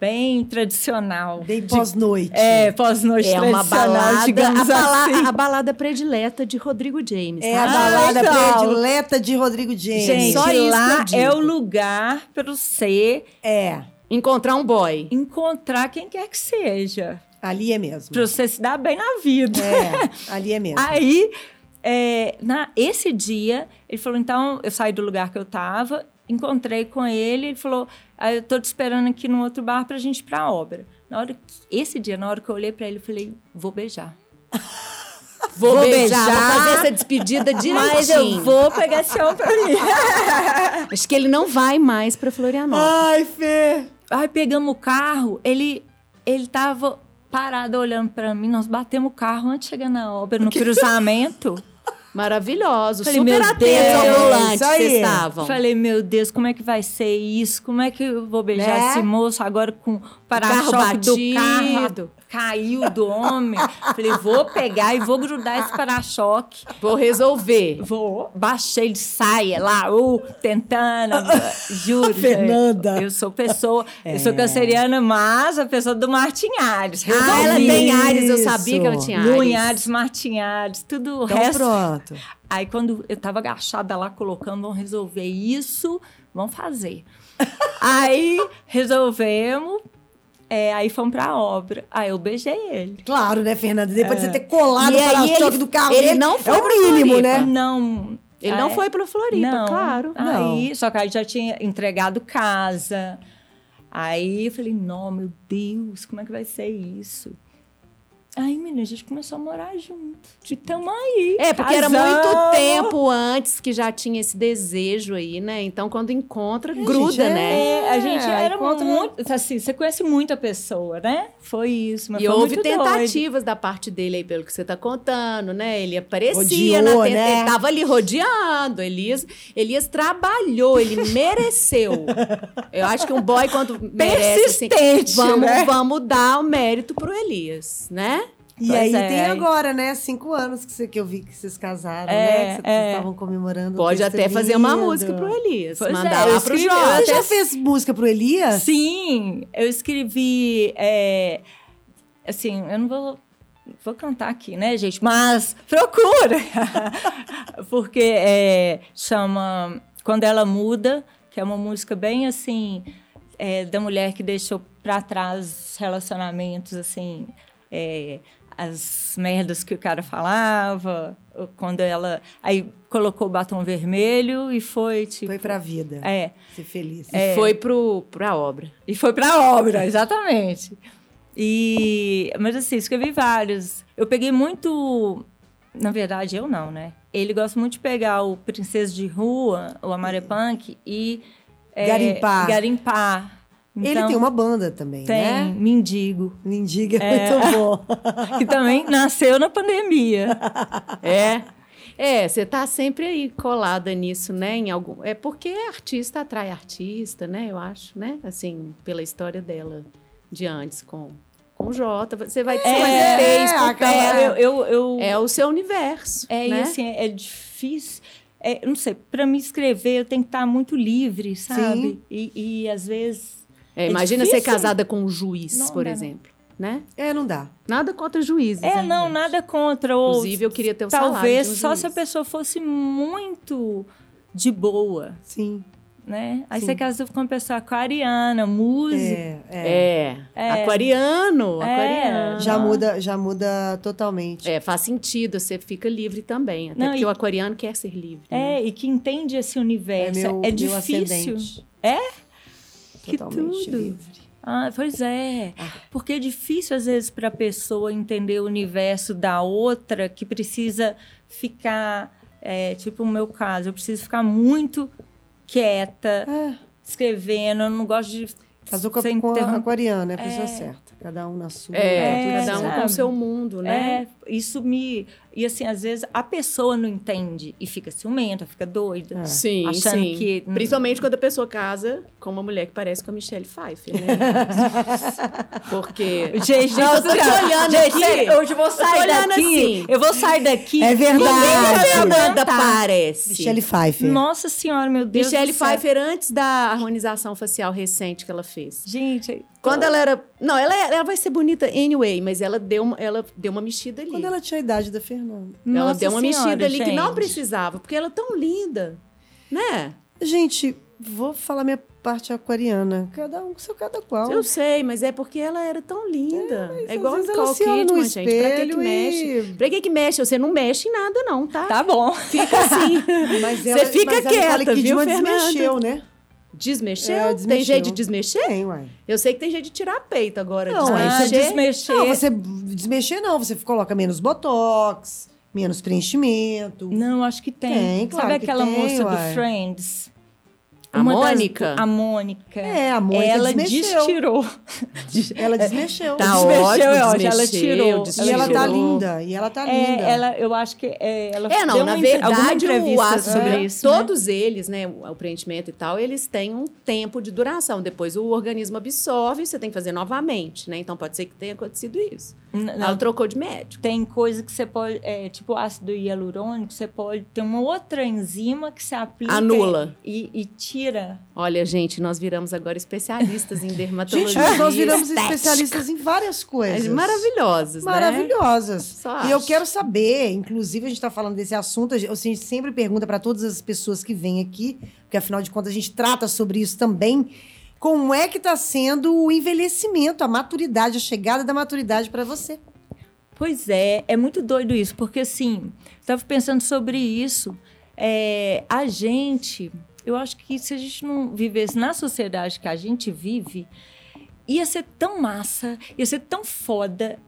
bem tradicional. Bem pós-noite. É, pós-noite É uma balada, a, bala- assim. a balada predileta de Rodrigo James. É tá? a balada legal. predileta de Rodrigo James. Gente, Só isso lá é o lugar para você É, Encontrar um boy. encontrar quem quer que seja. ali é mesmo. Para você se dar bem na vida. É, ali é mesmo. Aí, é, na, esse dia, ele falou: então, eu saí do lugar que eu tava, encontrei com ele, ele falou: ah, eu tô te esperando aqui no outro bar pra gente ir pra obra. Na hora que, esse dia, na hora que eu olhei pra ele, eu falei: vou beijar. Vou, Vou beijar, beijar. vou fazer essa despedida direitinho. Mas eu vou pegar esse homem pra mim. Acho que ele não vai mais pra Florianópolis. Ai, Fê. Aí pegamos o carro, ele, ele tava parado olhando pra mim, nós batemos o carro antes de chegar na obra, no cruzamento. Maravilhoso, Falei, super atentos ao volante vocês estavam. Falei, meu Deus, como é que vai ser isso? Como é que eu vou beijar Né? esse moço agora com para-choque do carro? batido. Caiu do homem. Falei, vou pegar e vou grudar esse para-choque. Vou resolver. Vou. Baixei de saia lá, uh, tentando. Juro. Fernanda. Eu sou pessoa, eu sou canceriana, mas a pessoa do Martin Ares. Ah, ela tem Ares, eu sabia que ela tinha Ares. Lua em Ares, Martin Ares, tudo o Então resto. pronto. Aí quando eu tava agachada lá colocando, vamos resolver isso, vamos fazer. aí resolvemos, é, aí fomos pra obra. Aí eu beijei ele. Claro, né, Fernanda? Depois de você ter colado E o ele- do carro ele dele, não foi é o mínimo, Floripa. né? Não. Ele não aí- foi pra Floripa, não. claro. Aí, só que aí já tinha entregado casa. Aí eu falei, não, meu Deus, como é que vai ser isso? Aí, menina, a gente começou a morar junto. E tamo aí. É, porque era muito tempo antes que já tinha esse desejo aí, né? Então, quando encontra, gruda, gente, é- né? É, a gente É, era encontra- muito. Assim, você conhece muita pessoa, né? Foi isso. Mas E foi houve muito doido. tentativas da parte dele aí, pelo que você tá contando, né? Ele aparecia Rodeou, na tenta... né? Ele tava ali rodeando. Elias, Elias trabalhou, ele mereceu. Eu acho que um boy, quando merece, assim, vamos, né? vamos dar o mérito pro Elias, né? E Pois aí é. tem agora, né? Cinco anos que, você, que eu vi que vocês casaram, É, né? Que vocês é. estavam comemorando. Pode até fazer uma música pro Elias. Pois mandar é, lá pro Jorge. Você já fez música pro Elias? Sim, eu escrevi. é, assim, eu não vou. Vou cantar aqui, né, gente? Mas procura! Porque é, chama Quando Ela Muda, que é uma música bem assim, é, da mulher que deixou pra trás os relacionamentos, assim, é, as merdas que o cara falava, quando ela. Aí colocou o batom vermelho e foi tipo. Foi pra vida. É. Ser feliz. E foi pro, pra obra. E foi pra obra, exatamente. E, mas assim, escrevi vários. Eu peguei muito. Na verdade, eu não, né? Ele gosta muito de pegar o Princesa de Rua, o Amaré Punk, e. é, Garimpar. Garimpar. Ele Então, tem uma banda também, Tem, né? Mendigo. Mendiga É. muito bom. Que também nasceu na pandemia. É. É, você tá sempre aí colada nisso, né? Em algum... É porque artista atrai artista, né? Eu acho, né? Assim, pela história dela de antes com, com o Jota. Você vai ter É, fez por acaba- perto. É, eu, eu, eu- É o seu universo. É, né? assim, é difícil. É, não sei, para me escrever eu tenho que estar muito livre, sabe? E, e às vezes. É, é imagina ser difícil. casada com um juiz, Não, por não. exemplo. Né? É, não dá. Nada contra juízes. É, né, não, gente? nada contra. Ou Inclusive, eu queria ter o salário Talvez de um só juiz. se a pessoa fosse muito de boa, Sim. né? Aí Sim. você casa com uma pessoa aquariana, música. É, é. É. Aquariano. É. Aquariano. Já muda, já muda totalmente. É, faz sentido, você fica livre também. Até Não, porque e- o aquariano quer ser livre. né? É, e que entende esse universo. É meu- é meu difícil. ascendente. É? Que Totalmente tudo. livre. Ah, pois é. Porque é difícil, às vezes, para a pessoa entender o universo da outra que precisa ficar. é, tipo o meu caso, eu preciso ficar muito quieta, É. escrevendo. Eu não gosto de. Casou com a, com a aquariana, é a pessoa É. certa. Cada um na sua. É, cada um com o seu mundo, né? É, isso me. E assim, às vezes a pessoa não entende e fica ciumenta, fica doida. É. Sim, Achando sim. que- Principalmente quando a pessoa casa com uma mulher que parece com a Michelle Pfeiffer, né? Porque... Gente, eu tô olhando gente, aqui. hoje eu vou sair olhando daqui. assim. Eu vou sair daqui. É verdade. a vai parece. Michelle Pfeiffer. Nossa senhora, meu Deus. Michelle. Pfeiffer antes da harmonização facial recente que ela fez. Gente, Quando ela era... Não, ela, ela vai ser bonita anyway, mas ela deu uma, ela deu uma mexida ali. Quando ela tinha a idade da Fernanda. Ela Nossa deu uma Senhora, mexida ali que não gente. precisava, porque ela é tão linda, né? Gente, vou falar minha parte aquariana. Cada um com seu cada qual. Eu sei, mas é porque ela era tão linda. É, às igual a ela Nicole Kidman, gente. Pra que que mexe? e- Pra que que mexe? Você não mexe em nada, não, tá? tá bom. Fica assim. Mas Você fica mas a quieta, Nicole viu, Kidman Fernanda? desmexeu, né? Desmexeu? É, Tem jeito de desmexer? Tem, uai. Eu sei que tem jeito de tirar peito agora. Não, aí Ah, você desmexer. desmexer. Não, você desmexer não. Você coloca menos botox, menos preenchimento. Não, acho que tem. Tem, claro Sabe que aquela tem, moça uai. do Friends? A Uma das- Mônica? a Mônica. É, a Mônica Ela desmexeu. destirou. Ela desmexeu. Tá Desmexeu, ótimo, eu acho, desmexeu, ela tirou. desmexeu. E ela tá linda. E ela tá É, linda. ela, eu acho que é, ela É, não, deu na uma entre- alguma verdade, o sobre né, isso. né? todos eles, né, o, o preenchimento e tal, eles têm um tempo de duração. Depois o organismo absorve, você tem que fazer novamente, né? Então pode ser que tenha acontecido isso. N- Ela Não, trocou de médico. tem coisa que você pode, é, tipo ácido hialurônico, você pode ter uma outra enzima que você aplica Anula. e, e tira. Olha, gente, nós viramos agora especialistas em dermatologia. Gente, nós viramos estética. especialistas em várias coisas. Maravilhosas, né? Maravilhosas. Só E eu quero saber, inclusive a gente está falando desse assunto, a gente a gente sempre pergunta para todas as pessoas que vêm aqui, porque afinal de contas a gente trata sobre isso também. Como é que está sendo o envelhecimento, a maturidade, a chegada da maturidade para você? Pois é, é muito doido isso, porque assim, estava pensando sobre isso. é, a gente, eu acho que se a gente não vivesse na sociedade que a gente vive, ia ser tão massa, ia ser tão foda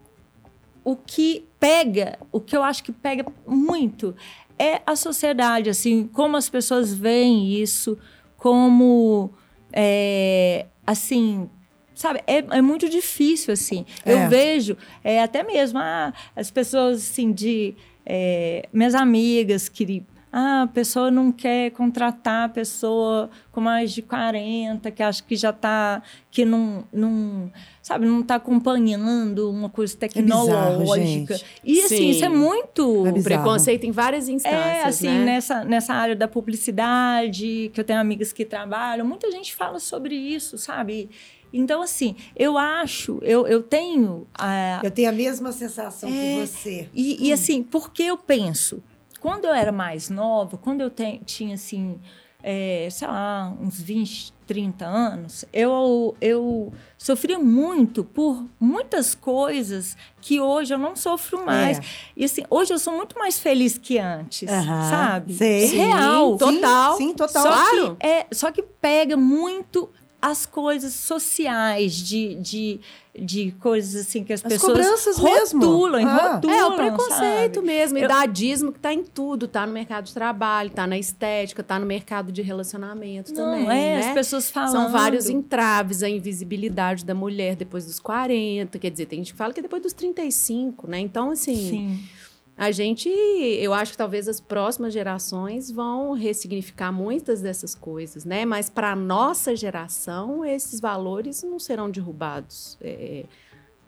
o que pega, o que eu acho que pega muito é a sociedade, assim, como as pessoas veem isso, como, é, assim, sabe, é, é, muito difícil, assim. É. Eu vejo, é, até mesmo, ah, as pessoas, assim, de... É, minhas amigas que ah, a pessoa não quer contratar a pessoa com mais de 40, que acha que já está, que não, não sabe, não está acompanhando uma coisa tecnológica. É bizarro, e assim, Sim. isso é muito. É preconceito em várias instâncias. É, assim, né? nessa, nessa área da publicidade, que eu tenho amigas que trabalham, muita gente fala sobre isso, sabe? Então, assim, eu acho, eu, eu tenho. A, eu tenho a mesma sensação é, que você. E, e assim, porque eu penso? Quando eu era mais nova, quando eu te, tinha, assim, é, sei lá, uns 20, 30 anos, eu, eu sofria muito por muitas coisas que hoje eu não sofro mais. É. E assim, hoje eu sou muito mais feliz que antes, sabe? Sei. Real. Sim, total. Sim, total. Só claro. Que, é, só que pega muito as coisas sociais de, de, de coisas assim que as, as pessoas rotulam, mesmo. Ah. rotulam. É, o preconceito sabe? mesmo, idadismo que está em tudo, está no mercado de trabalho, está na estética, está no mercado de relacionamento Não, também. É, né? as pessoas falando. São vários entraves, a invisibilidade da mulher depois dos 40, quer dizer, tem gente que fala que é depois dos 35, né? Então, assim. Sim a gente, eu acho que talvez as próximas gerações vão ressignificar muitas dessas coisas, né? Mas para a nossa geração, esses valores não serão derrubados é,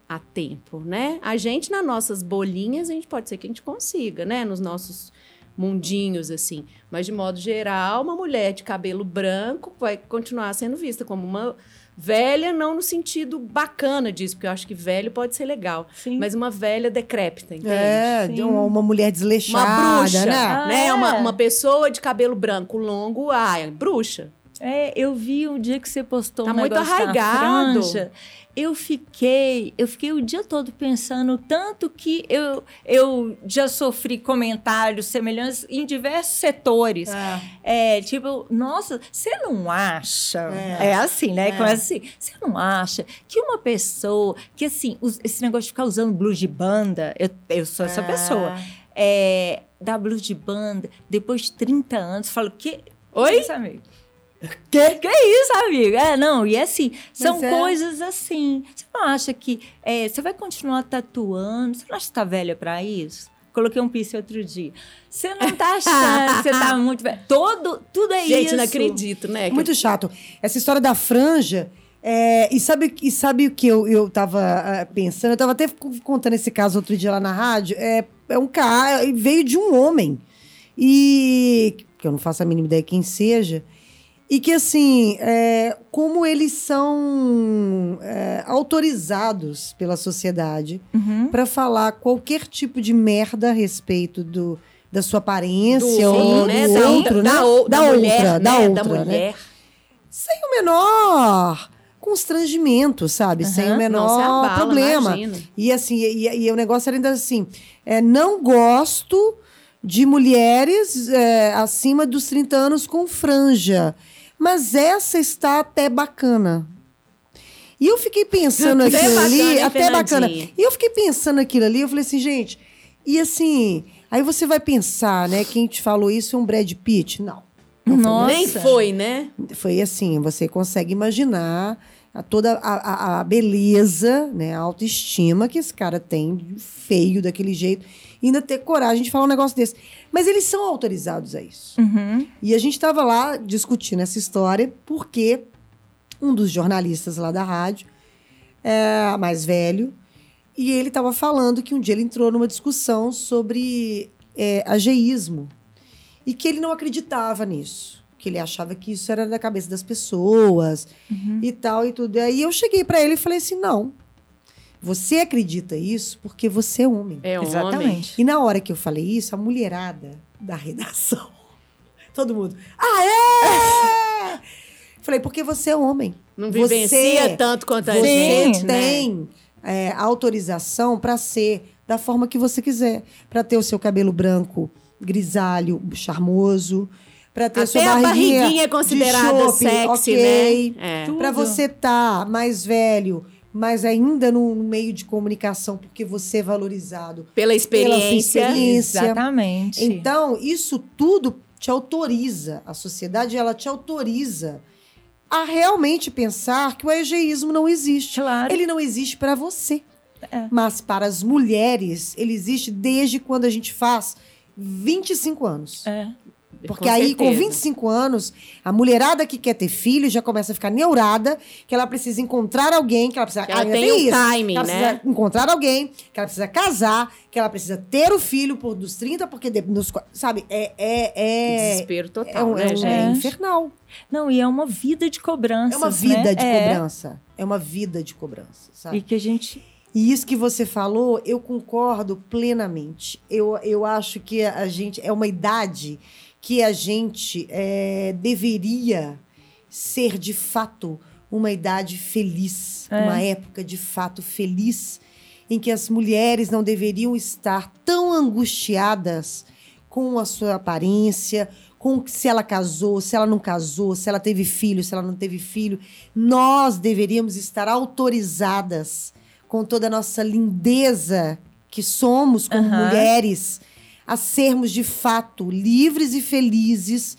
a tempo, né? A gente, nas nossas bolinhas, a gente pode ser que a gente consiga, né? Nos nossos mundinhos, assim. Mas, de modo geral, uma mulher de cabelo branco vai continuar sendo vista como uma Velha não no sentido bacana disso, porque eu acho que velho pode ser legal. Sim. Mas uma velha decrépita, entende? É, de uma, uma, mulher desleixada, uma bruxa, né? Ah, né? É. Uma, uma pessoa de cabelo branco longo, ah, é bruxa. É, eu vi o dia que você postou tá um muito arraigado. Franja, eu fiquei, eu fiquei o dia todo pensando tanto que eu, eu já sofri comentários semelhantes em diversos setores. É, é tipo, nossa, você não acha? É, é assim, né? É. Começa assim, você não acha que uma pessoa que assim, esse negócio de ficar usando blues de banda, eu, eu sou essa é. pessoa. É, da blues de banda, depois de 30 anos, falo que Oi? Amigo. Que? Que isso, amigo? É, não, e assim, são é. coisas assim. Você não acha que é, você vai continuar tatuando? Você não acha que tá velha para isso? Coloquei um piercing outro dia. Você não tá achando você tá muito velha. Todo, tudo é Gente, isso. Gente, não acredito, né? Muito chato. Essa história da franja. É, e, sabe, e sabe o que eu, eu tava uh, pensando? Eu tava até contando esse caso outro dia lá na rádio. É, é um cara, veio de um homem. E. que eu não faço a mínima ideia quem seja. E que, assim, é, como eles são é, autorizados pela sociedade uhum. para falar qualquer tipo de merda a respeito do, da sua aparência do, ou né? do da, outro, da, né? Da, da, da mulher, outra, né? da outra, da mulher. Né? Sem o menor constrangimento, sabe? Uhum. Sem o menor abala, problema. E assim, e, e, o negócio era ainda assim, é, não gosto de mulheres é, acima dos 30 anos com franja. Mas essa está até bacana. E eu fiquei pensando até aquilo bacana, ali, até bacana. E eu fiquei pensando aquilo ali, eu falei assim, gente, e assim, aí você vai pensar, né? Quem te falou isso é um Brad Pitt? Não. não Nossa. Nem foi, né? Foi assim, você consegue imaginar a toda a, a, a, beleza, né, a autoestima que esse cara tem, feio daquele jeito, ainda ter coragem de falar um negócio desse. Mas eles são autorizados a isso. Uhum. E a gente estava lá discutindo essa história porque um dos jornalistas lá da rádio, é, mais velho, e ele estava falando que um dia ele entrou numa discussão sobre é, ageísmo e que ele não acreditava nisso que ele achava que isso era da cabeça das pessoas uhum. e tal e tudo. Aí eu cheguei para ele e falei assim: não. Você acredita isso porque você é homem. É um Exatamente. Homem. E na hora que eu falei isso, a mulherada da redação, todo mundo, ah, é! falei, porque você é homem. Não vivencia você, tanto quanto a você gente. Você né? tem né? é, autorização para ser da forma que você quiser. Para ter o seu cabelo branco, grisalho, charmoso para ter Até sua barriguinha, a barriguinha é considerada sexy, okay. né? É. Para você estar tá mais velho, mas ainda no meio de comunicação, porque você é valorizado. Pela experiência. experiência. Exatamente. Então, isso tudo te autoriza, a sociedade ela te autoriza a realmente pensar que o egeísmo não existe. Claro. Ele não existe para você. É. Mas para as mulheres, ele existe desde quando a gente faz 25 anos. É. Porque Com aí, com certeza. 25 anos, a mulherada que quer ter filho já começa a ficar neurada, que ela precisa encontrar alguém, que ela precisa. Que ela tem um isso, timing, que ela né? precisa encontrar alguém, que ela precisa casar, que ela precisa ter o filho por dos 30, porque de- nos, sabe, é. é, é Desespero é, total, um, né, é, um- é infernal. Não, e é uma vida de cobrança. É uma vida de é. cobrança. É uma vida de cobrança, sabe? E que a gente. E isso que você falou, eu concordo plenamente. Eu, eu acho que a gente é uma idade que a gente é, deveria ser de fato uma idade feliz, É. uma época de fato feliz, em que as mulheres não deveriam estar tão angustiadas com a sua aparência, com se ela casou, se ela não casou, se ela teve filho, se ela não teve filho. Nós deveríamos estar autorizadas com toda a nossa lindeza que somos como Aham. mulheres a sermos de fato livres e felizes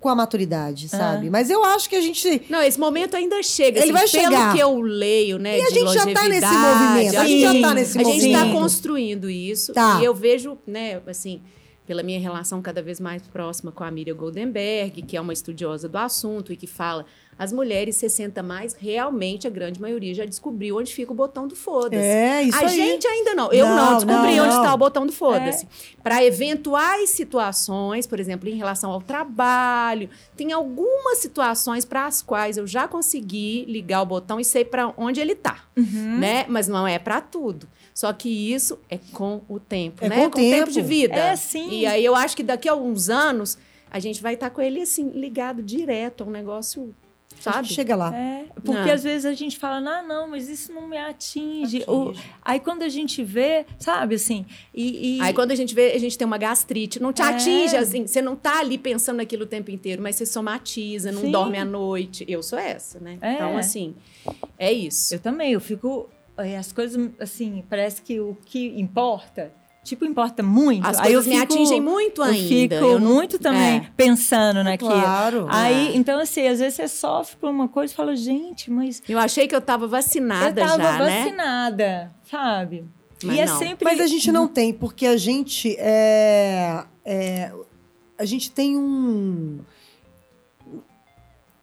com a maturidade, sabe? Mas eu acho que a gente Não, esse momento ainda chega. Ele assim, vai pelo chegar. que eu leio, né? E a gente já tá nesse movimento, a gente já tá nesse A gente está movimento. construindo isso. Tá. E eu vejo, né, assim, pela minha relação cada vez mais próxima com a Miriam Goldenberg, que é uma estudiosa do assunto e que fala as mulheres 60 mais, realmente a grande maioria já descobriu onde fica o botão do foda-se. É, isso a aí. gente ainda não. Eu não, Não, descobri não, onde está o botão do foda-se. Para eventuais situações, por exemplo, em relação ao trabalho, tem algumas situações para as quais eu já consegui ligar o botão e sei para onde ele tá, Uhum. né? Mas não é para tudo. Só que isso é com o tempo, É né? com o tempo. de vida. É, sim. E aí eu acho que daqui a alguns anos a gente vai estar com ele assim ligado direto a um negócio, a sabe? gente chega lá. É, porque Não. às vezes a gente fala, ah, não, mas isso não me atinge. Atinge. O- aí quando a gente vê, sabe, assim, e... e- Aí quando a gente vê, a gente tem uma gastrite, não te É. atinge assim, você não tá ali pensando naquilo o tempo inteiro, mas você somatiza, não Sim. dorme à noite. Eu sou essa, né? É. Então, assim, é isso. Eu também, eu fico... é, As coisas, assim, parece que o que importa, tipo, importa muito. As aí eu coisas me fico- atingem muito eu ainda. fico Eu não- muito também É. pensando naquilo. Claro. Aí, É. então, assim, às vezes você sofre por uma coisa e fala, gente, mas Eu achei que eu tava vacinada eu tava já, né? vacinada, sabe? Mas e é não. sempre... Mas a gente não tem, porque a gente é, é, a gente tem um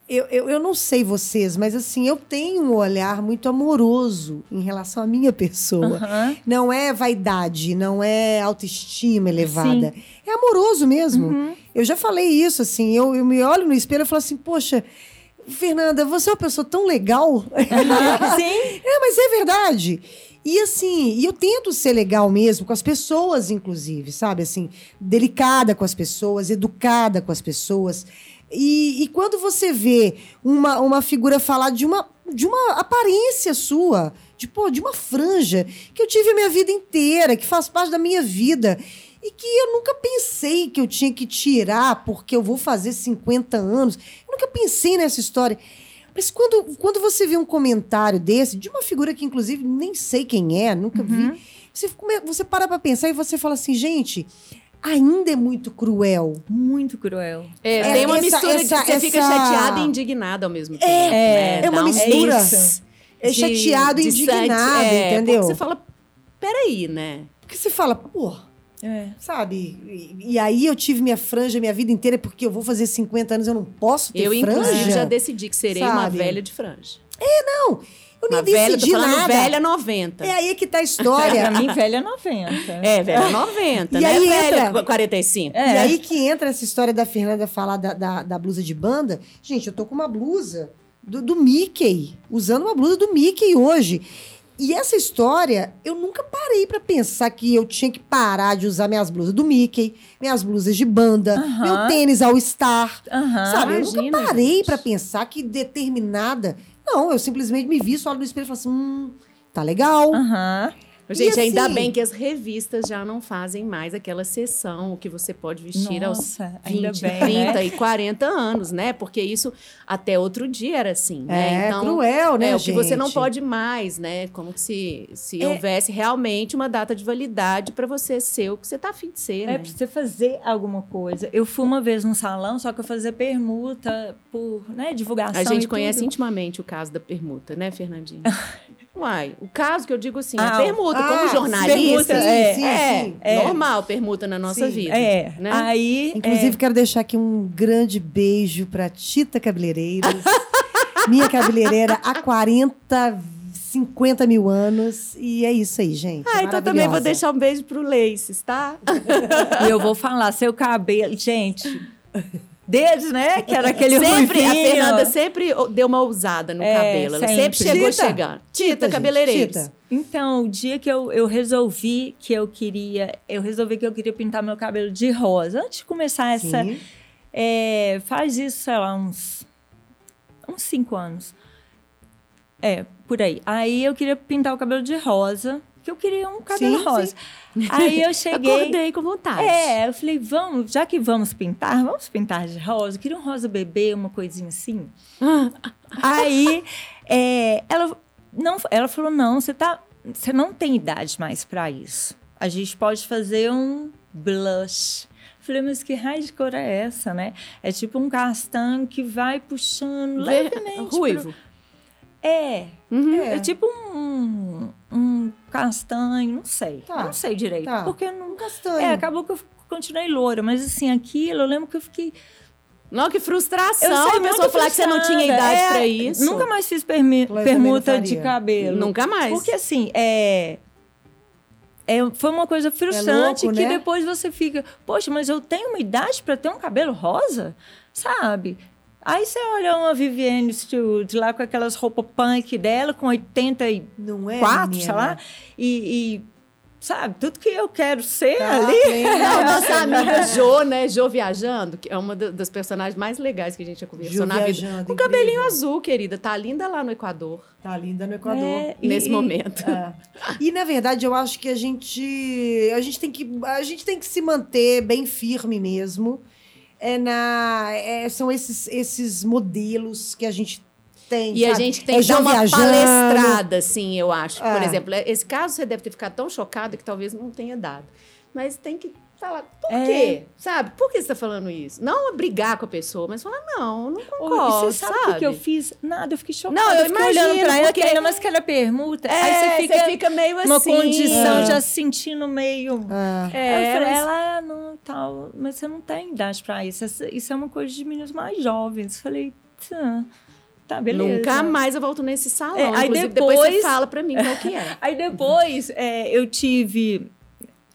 eu, eu, eu não sei vocês, mas assim, eu tenho um olhar muito amoroso em relação à minha pessoa. Aham. Não é vaidade, não é autoestima elevada. É amoroso mesmo. Uhum. Eu já falei isso, assim. Eu, eu me olho no espelho e falo assim, poxa, Fernanda, você é uma pessoa tão legal. Sim. É, mas é verdade. E assim, eu tento ser legal mesmo com as pessoas, inclusive, sabe? Assim, delicada com as pessoas, educada com as pessoas. E, e quando você vê uma, uma figura falar de uma, de uma aparência sua, de, pô, de uma franja que eu tive a minha vida inteira, que faz parte da minha vida, e que eu nunca pensei que eu tinha que tirar porque eu vou fazer 50 anos. Eu nunca pensei nessa história. Mas quando, quando você vê um comentário desse, de uma figura que, inclusive, nem sei quem é, nunca vi, você, você para pra pensar e você fala assim, gente, ainda é muito cruel. Muito cruel. É, É, tem uma essa- mistura essa- de você fica essa- chateada e indignada ao mesmo tempo. É, né? é uma um mistura. É de- chateado e de indignado, é, entendeu? Você fala, peraí, né? Porque você fala, pô, É. sabe? E, e aí eu tive minha franja minha vida inteira porque eu vou fazer 50 anos, eu não posso ter Eu, inclusive, franja. já decidi que serei uma Sabe? velha de franja. Não, eu nem Uma velha, tô decidi falando nada. velha 90. É aí que tá a história. pra mim, velha é 90. É, velha 90, E né? aí velha entra- 45. É. E aí que entra essa história da Fernanda falar da, da, da blusa de banda. Gente, eu tô com uma blusa do, do Mickey, usando uma blusa do Mickey hoje. E essa história, eu nunca parei pra pensar que eu tinha que parar de usar minhas blusas do Mickey, minhas blusas de banda, meu tênis All Star. Sabe? eu imagina, nunca parei pra pensar que determinada. Não, eu simplesmente me vi só no espelho e falei assim: hum, tá legal. Aham. Gente, E ainda assim- bem que as revistas já não fazem mais aquela sessão que você pode vestir Nossa, aos ainda 20, bem, 30 né? e 40 anos, né? Porque isso até outro dia era assim, né? É, cruel, né, É, o que você não pode mais, né? Como se, se É. houvesse realmente uma data de validade para você ser o que você tá afim de ser, É né? pra você fazer alguma coisa. Eu fui uma vez num salão, só que eu fazia permuta por né, divulgação. A gente conhece tudo. intimamente o caso da permuta, né, Fernandinha? Uai, o caso que eu digo assim, Ah, a permuta, ah, como jornalista, permuta, é, sim, é, sim. É. normal permuta na nossa Sim. vida. É, né? aí. Inclusive, quero deixar aqui um grande beijo para Tita Cabeleireiros. Minha cabeleireira há 40, 50 mil anos. E é isso aí, gente. Ah, então também vou deixar um beijo pro Leices, tá? é, e eu vou falar, seu cabelo. Gente, desde, né? Que era aquele sempre, a. Fernanda sempre deu uma ousada no É, cabelo. Ela sempre, sempre. chegou Tita. chegando. Tita, Tita, cabeleireiros. Tita. Então, o dia que eu, eu resolvi que eu queria. Eu resolvi que eu queria pintar meu cabelo de rosa. Antes de começar essa. É, faz isso, sei lá, uns. uns cinco anos. É, por aí. Aí eu queria pintar o cabelo de rosa, que eu queria um cabelo Sim, rosa. Aí eu cheguei. Acordei com vontade. É, eu falei, vamos, já que vamos pintar, vamos pintar de rosa. Eu queria um rosa bebê, uma coisinha assim. Aí é, ela, não, ela falou: não, você tá. Você não tem idade mais para isso. A gente pode fazer um blush. Eu Falei, mas que raio de cor é essa, né? É tipo um castanho que vai puxando Ver- levemente. Ruivo. pro- É, Uhum. é. tipo um, um castanho, não sei. Tá, Não sei direito. tá. Porque não. Castanho. É, acabou que eu continuei loura, mas assim, aquilo eu lembro que eu fiquei. Não, que frustração Eu a pessoa falar que você não tinha idade É, pra isso. Nunca mais fiz permuta de cabelo. Nunca mais. Porque assim, é. é foi uma coisa frustrante louco, que né? depois você fica, poxa, mas eu tenho uma idade para ter um cabelo rosa? Sabe? Aí você olha uma Vivienne Stewart lá com aquelas roupas punk dela, com 84, Não é, sei lá, e, e, sabe, tudo que eu quero ser Tá, ali. Não, nossa amiga Jo, né? Jo Viajando, que é uma da- das personagens mais legais que a gente já conversou Jo na vida. Viajando, Com cabelinho azul, querida. Tá linda lá no Equador, Tá linda no Equador. É, nesse e- momento. É. E na verdade eu acho que a gente a gente tem que a gente tem que se manter bem firme mesmo. É na é, são esses esses modelos que a gente tem. E a sabe? gente tem É que dar uma viajando. palestrada, assim, eu acho. Por É. exemplo, esse caso você deve ter ficado tão chocada que talvez não tenha dado. Mas tem que falar, por É. quê? Sabe? Por que você está falando isso? Não brigar com a pessoa, mas falar, não, não concordo, e você sabe, o que, eu fiz? Nada, eu fiquei chocada. Não, eu fiquei olhando imagino, pra ela, porque- querendo, mas que era permuta. É, aí você fica, meio uma assim. condição É. já se sentindo meio... É, Aí eu falei, mas- ela, ah, não, tal, mas você não tem idade pra isso. Isso é uma coisa de meninos mais jovens. Eu Falei, tá, tá, beleza. Nunca mais eu volto nesse salão. É, aí Inclusive, depois... você depois- fala pra mim qual que é. Aí depois é, eu tive.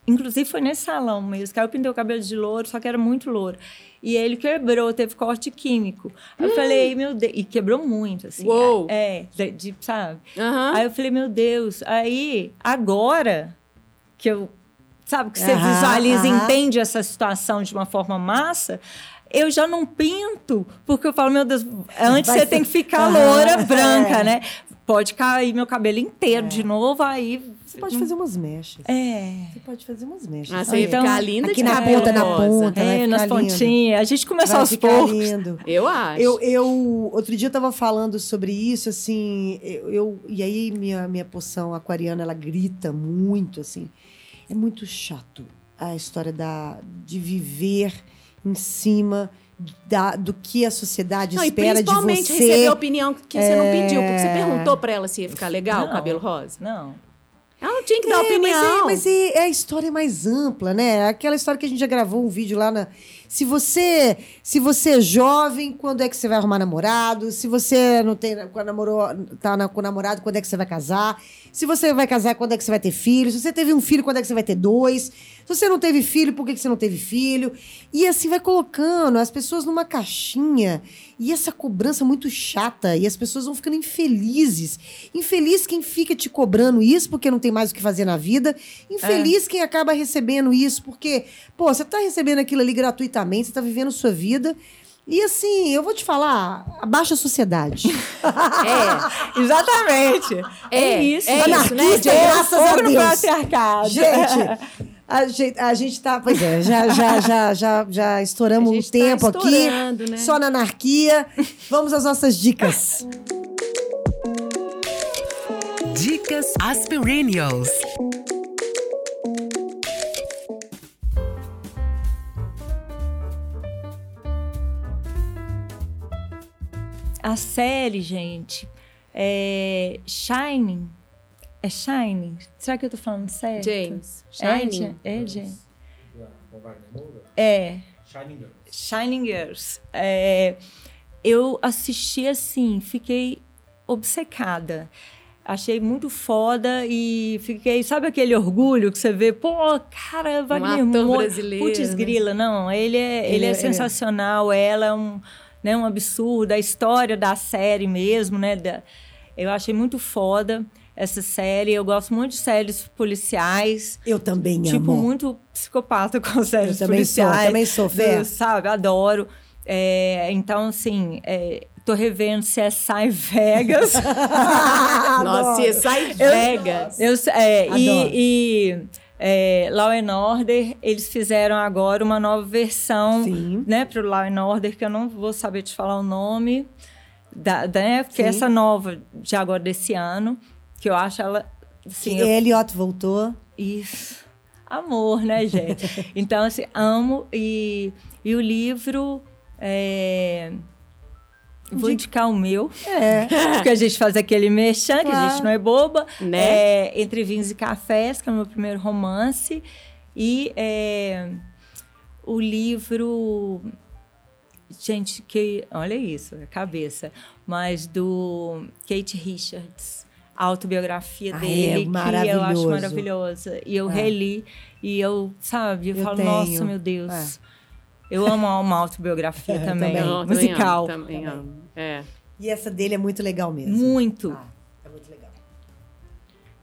Inclusive foi nesse salão mesmo, que aí eu pintei o cabelo de louro, só que era muito louro. E ele quebrou, teve corte químico. Aí eu falei, meu Deus. E quebrou muito, assim. Uou! É, de, de- sabe? Aham. Aí eu falei, meu Deus. Aí, agora que eu. Sabe, que você Aham, visualiza e aham. entende essa situação de uma forma massa. Eu já não pinto, porque eu falo, meu Deus, antes Vai você ser- tem que ficar loura, branca, é. né? Pode cair meu cabelo inteiro de novo, aí. você pode fazer umas mechas. É. Você pode fazer umas mechas. Ah, você Então, ficar linda aqui de na ponta, na ponta. É, nas pontinhas. A gente começa Vai aos ficar poucos. lindo. Eu acho. Eu, eu outro dia eu tava falando sobre isso, assim, eu, eu- e aí minha, minha poção aquariana, ela grita muito, assim. É muito chato a história da, de viver em cima da, do que a sociedade Não, e espera de principalmente você. receber a opinião que você não pediu, porque você perguntou pra ela se ia ficar legal o Não. cabelo rosa. Não. Ela não tinha que dar É, opinião. Mas, é, mas é, é a história mais ampla, né? É Aquela história que a gente já gravou um vídeo lá na. Se você, se você é jovem, quando é que você vai arrumar namorado? Se você não tem namorou, tá na- com namorado, quando é que você vai casar? Se você vai casar, quando é que você vai ter filho? Se você teve um filho, quando é que você vai ter dois? Se você não teve filho, por que que você não teve filho? E assim vai colocando as pessoas numa caixinha. E essa cobrança muito chata. E as pessoas vão ficando infelizes. Infeliz quem fica te cobrando isso porque não tem mais o que fazer na vida. Infeliz quem acaba recebendo isso porque, pô, você tá recebendo aquilo ali gratuitamente, você tá vivendo sua vida. E assim, eu vou te falar, a baixa sociedade. É, Exatamente. É, isso. é isso, né, graças a no Deus. patriarcado. Gente, a gente, a gente tá. Pois é, já, já, já, já, já estouramos gente tá tempo aqui. estourando, né? Só na anarquia. Vamos às nossas dicas. Dicas Aspirinios. A série, gente, é Shining. É Shining? Será que eu tô falando certo? James. É, Shining. Ja- é, James. É. Shining Girls. É, eu assisti assim, fiquei obcecada. Achei muito foda e fiquei, sabe aquele orgulho que você vê, pô, cara, Wagner ator Moura. brasileiro, Putz, né? grila, não, ele é, ele Ele é, é- ele é- sensacional, ela é um, né, um absurdo, a história da série mesmo, né, da- eu achei muito foda essa série, eu gosto muito de séries policiais, Eu também tipo, amo. muito psicopata com séries Eu também sou, policiais. também sou, Fé. Eu, sabe, adoro. É, então, assim, é, tô revendo CSI Vegas. Nossa, sai Vegas. Eu, é, Adoro. e e é, Law and Order, eles fizeram agora uma nova versão Sim. né, para o Law and Order, que eu não vou saber te falar o nome, da, da, né, porque Sim. essa nova de agora desse ano, que eu acho ela. Assim, eu- Elliot voltou. isso. Amor, né, gente? Então, assim, amo. E, e o livro. é, Vou indicar o meu. É. Porque a gente faz aquele merchan, que a Claro. gente não é boba. Né? É, Entre Vinhos e Cafés, que é o meu primeiro romance. E é, o livro. Gente, que. Olha isso, a cabeça. Mas do Kate Richards. A autobiografia Ah, é dele, que eu acho maravilhosa. E eu É. reli, e eu, sabe, eu, Eu falo, tenho. nossa, meu Deus. Eu amo uma autobiografia É, também, também. Não, também musical. amo, Também amo. É. E essa dele é muito legal mesmo. Muito. Ah, é muito legal.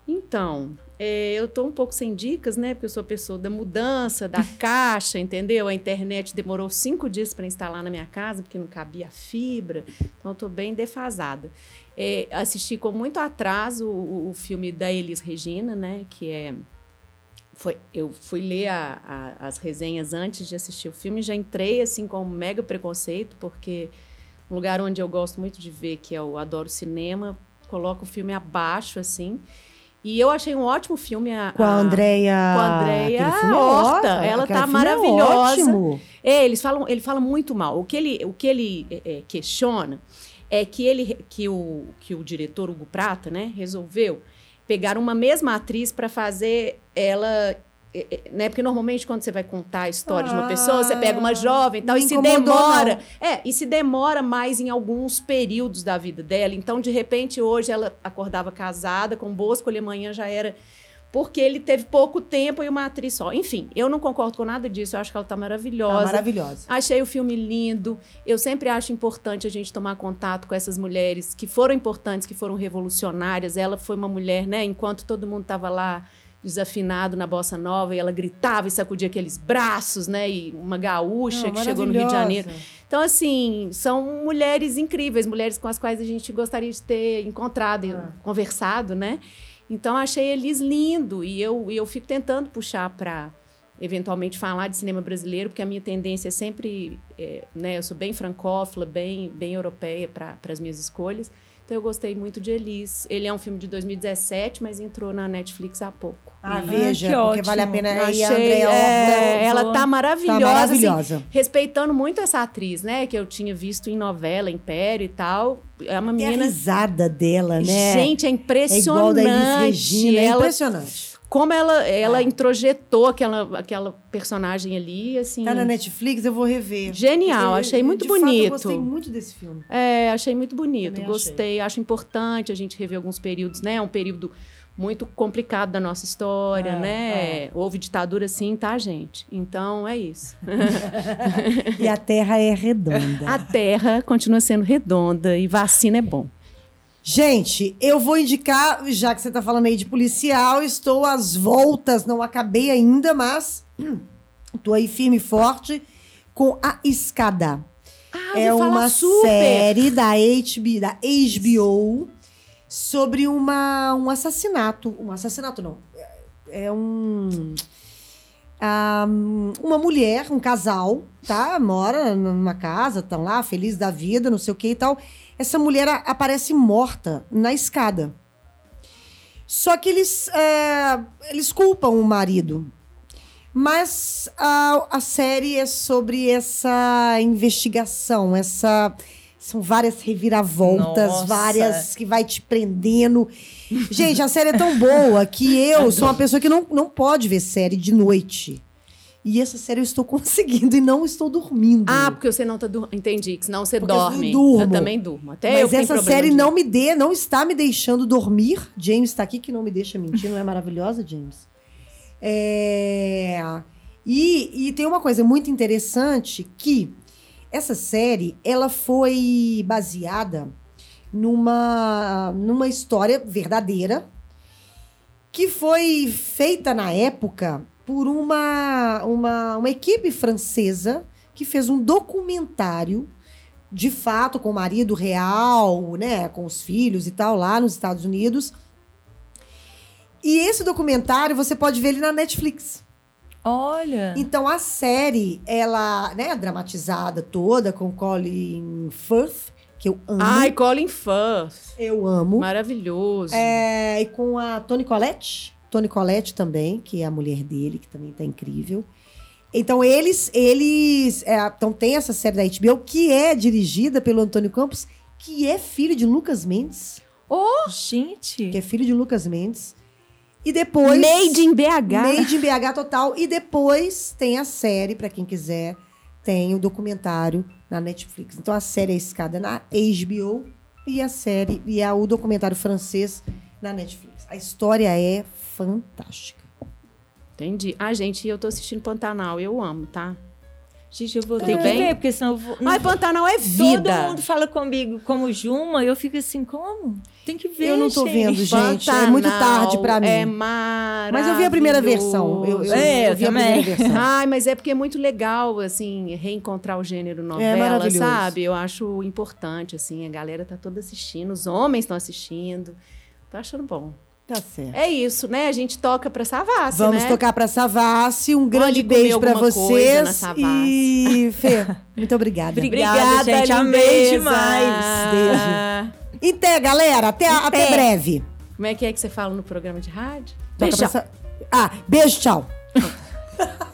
Então, é, eu tô um pouco sem dicas, né? Porque eu sou pessoa da mudança, da caixa, entendeu? A internet demorou cinco dias para instalar na minha casa, porque não cabia fibra. Então, eu tô bem defasada. É, assisti com muito atraso o, o filme da Elis Regina, né? Que é... Foi, eu fui ler a- a- as resenhas antes de assistir o filme, já entrei assim com um mega preconceito, porque um lugar onde eu gosto muito de ver, que é o Adoro Cinema, coloca o filme abaixo, assim. E eu achei um ótimo filme. A, Com a Andrea. com a Andrea é Horta. Ela aquele tá é maravilhosa. ótimo. É, eles falam, ele fala muito mal. O que ele, o que ele é, é, questiona é que ele, que o, que o diretor Hugo Prata, né, resolveu pegar uma mesma atriz para fazer ela, é, é, né? Porque normalmente quando você vai contar a história de uma pessoa, você pega uma jovem e tal, e se demora. não. É, e se demora mais em alguns períodos da vida dela. Então, de repente, hoje ela acordava casada, com boa escolha amanhã já era porque ele teve pouco tempo e uma atriz só. Enfim, eu não concordo com nada disso. Eu acho que ela tá Tá maravilhosa. maravilhosa. Achei o filme lindo. Eu sempre acho importante a gente tomar contato com essas mulheres que foram importantes, que foram revolucionárias. Ela foi uma mulher, né? Enquanto todo mundo estava lá desafinado na bossa nova e ela gritava e sacudia aqueles braços, né? E uma gaúcha Não, que chegou no Rio de Janeiro. maravilhosa. Então, assim, são mulheres incríveis, mulheres com as quais a gente gostaria de ter encontrado, e Ah. conversado, né? Então, achei eles lindo e eu, eu fico tentando puxar para eventualmente falar de cinema brasileiro, porque a minha tendência é sempre, é, né? Eu sou bem francófila, bem, bem europeia para as minhas escolhas. Então, eu gostei muito de Elis. Ele é um filme de 2017, mas entrou na Netflix há pouco. Ah, E veja, que porque vale a ótimo. pena. eu aí a achei, Andrea é, ela tá maravilhosa, tá assim, maravilhosa. respeitando muito essa atriz, né? Que eu tinha visto em novela, Império e tal. É uma Tem a menina. risada dela, né? Gente, é é impressionante. igual da Elis Regina, é ela, impressionante. Como ela, ela Ah. introjetou aquela, aquela personagem ali, assim. Tá na Netflix, eu vou rever. Genial, Porque, achei muito de fato, bonito. eu gostei muito desse filme. É, achei muito bonito, Também gostei. Acho importante a gente rever alguns períodos, né? É um período muito complicado da nossa história, É, né? Houve ditadura sim, tá, gente? Então é isso. E a Terra é redonda. A Terra continua sendo redonda e vacina é bom. Gente, eu vou indicar, já que você tá falando aí de policial, estou às voltas, não acabei ainda, mas hum, tô aí firme e forte com a escada. Ah, é uma super. série da HBO, da HBO sobre uma, um assassinato. Um assassinato, não. É é um. ah, uma mulher, um casal, tá? Mora numa casa, estão lá, feliz da vida, não sei o que e tal. Essa mulher aparece morta na escada. Só que eles, é, eles culpam o marido. Mas a, a série é sobre essa investigação, essa. São várias reviravoltas, Nossa. várias que vai te prendendo. Gente, a série é tão boa que eu sou uma pessoa que não, não pode ver série de noite. E essa série eu estou conseguindo e não estou dormindo. Ah, porque você não tá dormindo. Entendi, que senão você Porque eu dorme. durmo. Eu também durmo. Até eu Mas essa série de- não me dê, não está me deixando dormir. James está aqui que não me deixa mentir, não é maravilhosa, James? É... E, e tem uma coisa muito interessante que essa série ela foi baseada numa, numa história verdadeira que foi feita na época por uma, uma, uma equipe francesa que fez um documentário de fato com o marido real, né, com os filhos e tal lá nos Estados Unidos. E esse documentário você pode ver ele na Netflix. Olha. Então a série, ela, né, dramatizada toda com Colin Firth, que eu amo. Ai, Colin Firth. eu amo. Maravilhoso. É, e com a Toni Collette, Toni Collette também, que é a mulher dele, que também tá incrível. Então eles, eles, é, então tem essa série da HBO que é dirigida pelo Antônio Campos, que é filho de Lucas Mendes, Gente. que é filho de Lucas Mendes. E depois Made in BH. Made in BH total. E depois tem a série, pra quem quiser, tem o documentário na Netflix. Então a série é escada na HBO e a série e a, o documentário francês na Netflix. A história é fantástica. Entendi. Ah, gente, eu tô assistindo Pantanal. Eu amo, tá? Gente, eu vou ter que bem? ver, porque senão eu vou. Ai, Pantanal é vida. Todo mundo fala comigo como Juma, eu fico assim, como? Tem que ver, Eu não tô gente. vendo, gente. é muito tarde pra mim. É Mas eu vi a primeira versão. Eu, eu, É, eu vi eu a primeira também. versão. Ai, mas é porque é muito legal, assim, reencontrar o gênero novela, É maravilhoso. sabe? Eu acho importante, assim, a galera tá toda assistindo, os homens estão assistindo. Tô achando bom. Tá certo. É isso, né? A gente toca pra Savassi, Vamos né? tocar pra Savassi. Um grande beijo pra vocês. E, Fê, muito obrigada. Obrigada, gente. Amei demais. Beijo. Até, galera. Até, até Até. breve. Como é que é que você fala no programa de rádio? Toca Beijão. pra Sa- Ah, beijo, tchau.